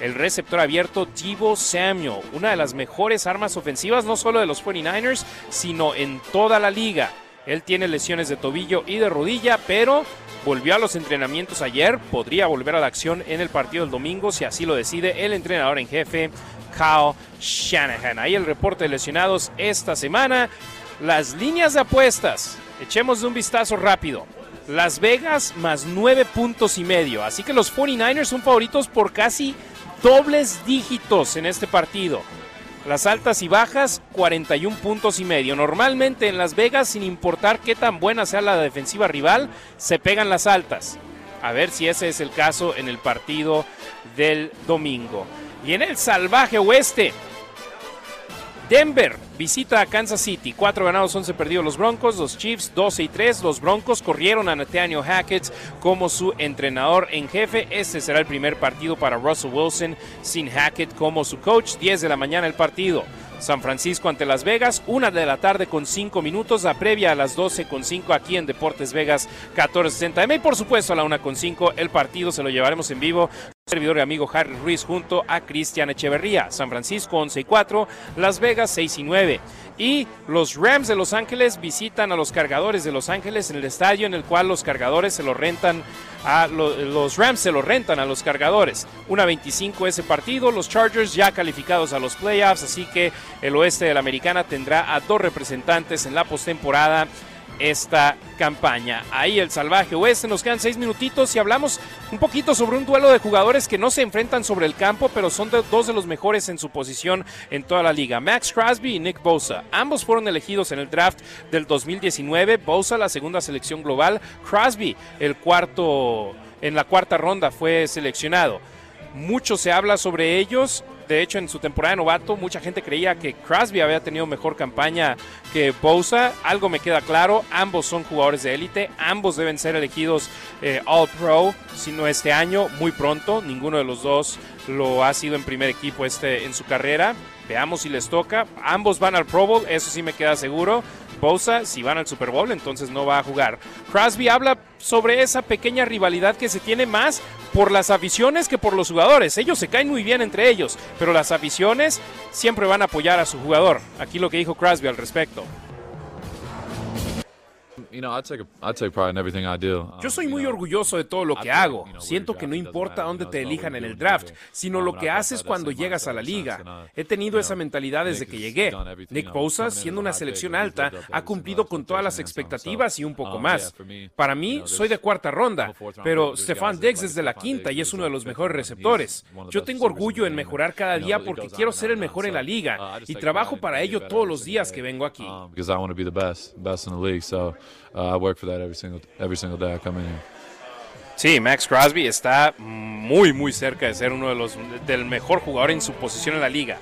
Speaker 1: El receptor abierto Divo Samuel, una de las mejores armas ofensivas, no solo de los 49ers, sino en toda la liga. Él tiene lesiones de tobillo y de rodilla, pero volvió a los entrenamientos ayer. Podría volver a la acción en el partido del domingo si así lo decide el entrenador en jefe, Kyle Shanahan. Ahí el reporte de lesionados esta semana. Las líneas de apuestas. Echemos un vistazo rápido. Las Vegas más nueve puntos y medio. Así que los 49ers son favoritos por casi dobles dígitos en este partido. Las altas y bajas, 41 puntos y medio. Normalmente en Las Vegas, sin importar qué tan buena sea la defensiva rival, se pegan las altas. A ver si ese es el caso en el partido del domingo. Y en el salvaje oeste, Denver visita a Kansas City. Cuatro ganados, 11 perdidos los Broncos. Los Chiefs 12 y 3. Los Broncos corrieron a Nathaniel Hackett como su entrenador en jefe. Este será el primer partido para Russell Wilson sin Hackett como su coach. 10 de la mañana el partido. San Francisco ante Las Vegas, una de la tarde con cinco minutos, la previa a las 12 con cinco aquí en Deportes Vegas 1460 M y por supuesto a la una con cinco el partido se lo llevaremos en vivo servidor y amigo Harry Ruiz junto a Cristian Echeverría. San Francisco 11 y 4, Las Vegas 6 y 9. Y los Rams de Los Ángeles visitan a los cargadores de Los Ángeles en el estadio en el cual los cargadores se lo rentan a los Rams se lo rentan a los cargadores. Una 25 ese partido, los Chargers ya calificados a los playoffs, así que el oeste de la americana tendrá a dos representantes en la postemporada esta campaña. Ahí el salvaje oeste, nos quedan seis minutitos y hablamos un poquito sobre un duelo de jugadores que no se enfrentan sobre el campo, pero son dos de los mejores en su posición en toda la liga. Max Crosby y Nick Bosa. Ambos fueron elegidos en el draft del 2019. Bosa la segunda selección global. Crosby el cuarto, en la cuarta ronda fue seleccionado. Mucho se habla sobre ellos. De hecho, en su temporada de novato, mucha gente creía que Crosby había tenido mejor campaña que Bosa. Algo me queda claro, ambos son jugadores de élite, ambos deben ser elegidos eh, All Pro, si no este año, muy pronto. Ninguno de los dos lo ha sido en primer equipo este en su carrera. Veamos si les toca. Ambos van al Pro Bowl, eso sí me queda seguro. Bosa, si van al Super Bowl, entonces no va a jugar. Crosby habla sobre esa pequeña rivalidad que se tiene más por las aficiones que por los jugadores. Ellos se caen muy bien entre ellos, pero las aficiones siempre van a apoyar a su jugador. Aquí lo que dijo Crosby al respecto. Yo soy muy orgulloso de todo lo que hago. Siento que no importa dónde te elijan en el draft, sino lo que haces cuando llegas a la liga. He tenido esa mentalidad desde que llegué. Nick Bosa, siendo una selección alta, ha cumplido con todas las expectativas y un poco más. Para mí, soy de cuarta ronda, pero Stefan Diggs es de la quinta y es uno de los mejores receptores. Yo tengo orgullo en mejorar cada día porque quiero ser el mejor en la liga y trabajo para ello todos los días que vengo aquí.
Speaker 4: Uh, I work for that every single day I come in here.
Speaker 1: Sí, Max Crosby está muy, muy cerca de ser uno de los del mejor jugador en su posición en la liga.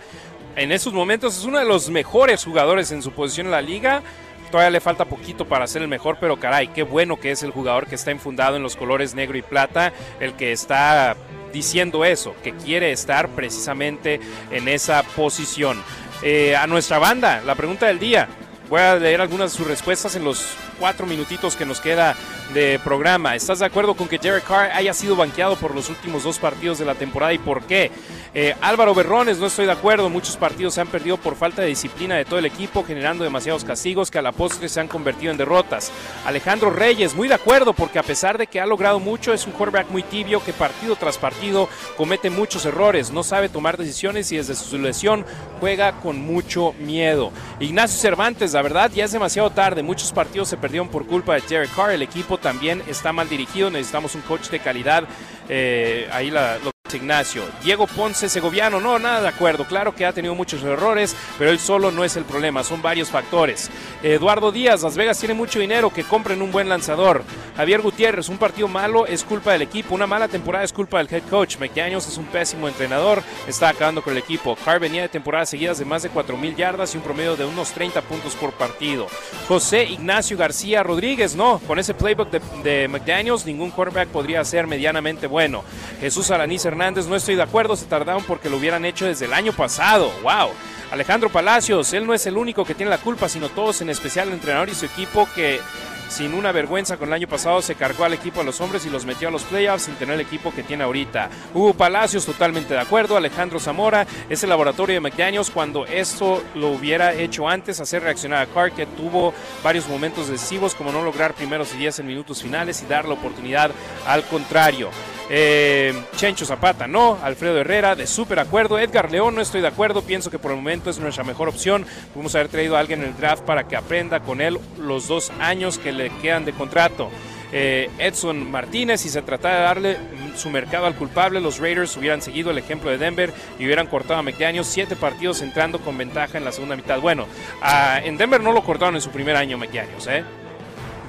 Speaker 1: En esos momentos es uno de los mejores jugadores en su posición en la liga. Todavía le falta poquito para ser el mejor, pero caray, qué bueno que es el jugador que está enfundado en los colores negro y plata, el que está diciendo eso, que quiere estar precisamente en esa posición. Eh, a nuestra banda, la pregunta del día. Voy a leer algunas de sus respuestas en los cuatro minutitos que nos queda de programa. ¿Estás de acuerdo con que Derek Carr haya sido banqueado por los últimos dos partidos de la temporada y por qué? Eh, Álvaro Berrones, no estoy de acuerdo. Muchos partidos se han perdido por falta de disciplina de todo el equipo, generando demasiados castigos que a la postre se han convertido en derrotas. Alejandro Reyes, muy de acuerdo, porque a pesar de que ha logrado mucho, es un quarterback muy tibio que partido tras partido comete muchos errores, no sabe tomar decisiones y desde su lesión juega con mucho miedo. Ignacio Cervantes, la verdad, ya es demasiado tarde. Muchos partidos se perdieron por culpa de Derek Carr. El equipo también está mal dirigido. Necesitamos un coach de calidad. Eh, ahí la, lo Ignacio. Diego Ponce Segoviano, no, nada de acuerdo. Claro que ha tenido muchos errores, pero él solo no es el problema. Son varios factores. Eduardo Díaz, Las Vegas tiene mucho dinero. Que compren un buen lanzador. Javier Gutiérrez, un partido malo es culpa del equipo. Una mala temporada es culpa del head coach. McDaniels es un pésimo entrenador. Está acabando con el equipo. Carr venía de temporadas seguidas de más de 4.000 yardas y un promedio de unos 30 puntos por partido. José Ignacio García Rodríguez, no. Con ese playbook de, McDaniels, ningún quarterback podría ser medianamente bueno. Jesús Alanís Hernández, no estoy de acuerdo. Se tardaron porque lo hubieran hecho desde el año pasado. ¡Wow! Alejandro Palacios, él no es el único que tiene la culpa, sino todos, en especial el entrenador y su equipo que sin una vergüenza con el año pasado se cargó al equipo a los hombres y los metió a los playoffs sin tener el equipo que tiene ahorita. Hugo Palacios totalmente de acuerdo, Alejandro Zamora es el laboratorio de McDaniels cuando esto lo hubiera hecho antes, hacer reaccionar a Carr que tuvo varios momentos decisivos como no lograr primeros y diez en minutos finales y dar la oportunidad al contrario. Eh, Chencho Zapata, no. Alfredo Herrera, de súper acuerdo. Edgar León, no estoy de acuerdo. Pienso que por el momento es nuestra mejor opción. Podemos haber traído a alguien en el draft para que aprenda con él los dos años que le quedan de contrato. Eh, Edson Martínez, si se tratara de darle su mercado al culpable, los Raiders hubieran seguido el ejemplo de Denver y hubieran cortado a McDaniels siete partidos entrando con ventaja en la segunda mitad. Bueno, ah, en Denver no lo cortaron en su primer año McDaniels, ¿eh?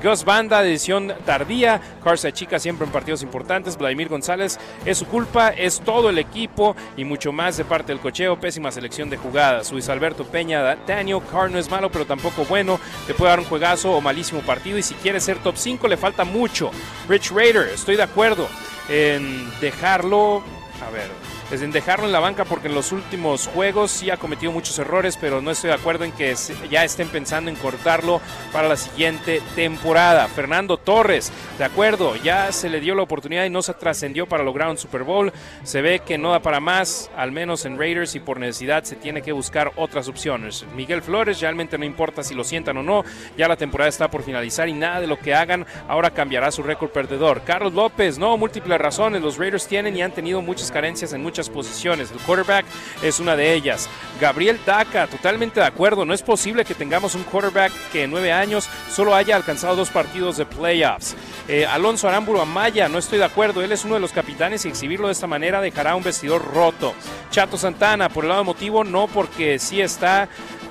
Speaker 1: Gus Banda, decisión tardía. Carsa Chica siempre en partidos importantes. Vladimir González, es su culpa, es todo el equipo y mucho más de parte del cocheo. Pésima selección de jugadas. Luis Alberto Peña, Daniel Carr no es malo, pero tampoco bueno. Te puede dar un juegazo o malísimo partido. Y si quiere ser top 5, le falta mucho. Rich Raider, estoy de acuerdo en dejarlo. A ver, en dejarlo en la banca porque en los últimos juegos sí ha cometido muchos errores, pero no estoy de acuerdo en que ya estén pensando en cortarlo para la siguiente temporada. Fernando Torres, de acuerdo, ya se le dio la oportunidad y no se trascendió para lograr un Super Bowl. Se ve que no da para más, al menos en Raiders, y por necesidad se tiene que buscar otras opciones. Miguel Flores, realmente no importa si lo sientan o no, ya la temporada está por finalizar y nada de lo que hagan ahora cambiará su récord perdedor. Carlos López, no, múltiples razones, los Raiders tienen y han tenido muchas carencias en muchas posiciones. El quarterback es una de ellas. Gabriel Daca, totalmente de acuerdo. No es posible que tengamos un quarterback que en nueve años solo haya alcanzado dos partidos de playoffs. Eh, Alonso Aramburu Amaya, no estoy de acuerdo. Él es uno de los capitanes y exhibirlo de esta manera dejará un vestidor roto. Chato Santana, por el lado emotivo, no porque sí está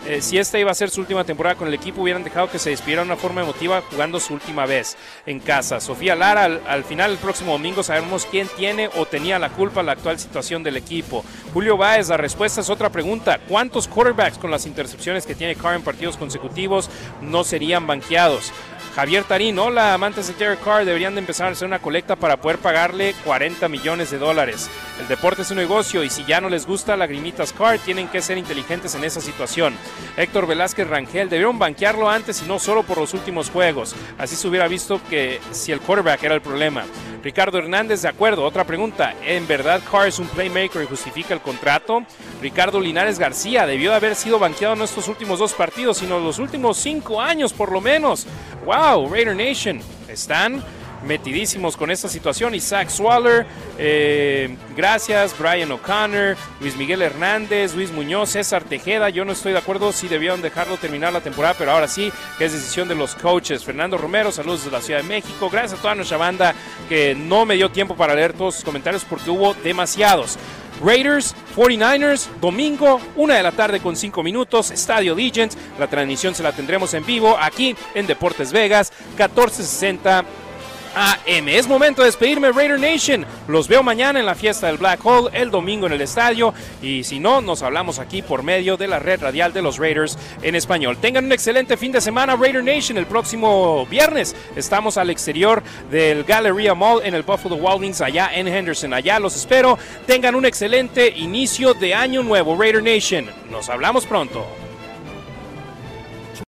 Speaker 1: eh, si esta iba a ser su última temporada con el equipo, hubieran dejado que se despidiera de una forma emotiva jugando su última vez en casa. Sofía Lara, al, al final el próximo domingo sabemos quién tiene o tenía la culpa la actual situación del equipo. Julio Báez, la respuesta es otra pregunta. ¿Cuántos quarterbacks con las intercepciones que tiene Carr en partidos consecutivos no serían banqueados? Javier Tarín, hola, amantes de Derek Carr, deberían de empezar a hacer una colecta para poder pagarle 40 millones de dólares. El deporte es un negocio y si ya no les gusta lagrimitas Carr, tienen que ser inteligentes en esa situación. Héctor Velázquez Rangel, debieron banquearlo antes y no solo por los últimos juegos. Así se hubiera visto que si el quarterback era el problema. Ricardo Hernández, de acuerdo. Otra pregunta, ¿en verdad Carr es un playmaker y justifica el contrato? Ricardo Linares García, debió de haber sido banqueado en estos últimos dos partidos, sino los últimos cinco años por lo menos. ¡Wow! Raider Nation, están metidísimos con esta situación. Isaac Swaller, eh, gracias. Brian O'Connor, Luis Miguel Hernández, Luis Muñoz, César Tejeda. Yo no estoy de acuerdo si debieron dejarlo terminar la temporada, pero ahora sí, que es decisión de los coaches. Fernando Romero, saludos desde la Ciudad de México. Gracias a toda nuestra banda que no me dio tiempo para leer todos sus comentarios porque hubo demasiados. Raiders, 49ers, domingo, una de la tarde con cinco minutos, Estadio Legends. La transmisión se la tendremos en vivo aquí en Deportes Vegas, 1460 AM. Es momento de despedirme, Raider Nation. Los veo mañana en la fiesta del Black Hole, el domingo en el estadio. Y si no, nos hablamos aquí por medio de la red radial de los Raiders en español. Tengan un excelente fin de semana, Raider Nation. El próximo viernes estamos al exterior del Galleria Mall en el Buffalo Wild Wings, allá en Henderson. Allá los espero. Tengan un excelente inicio de año nuevo, Raider Nation. Nos hablamos pronto.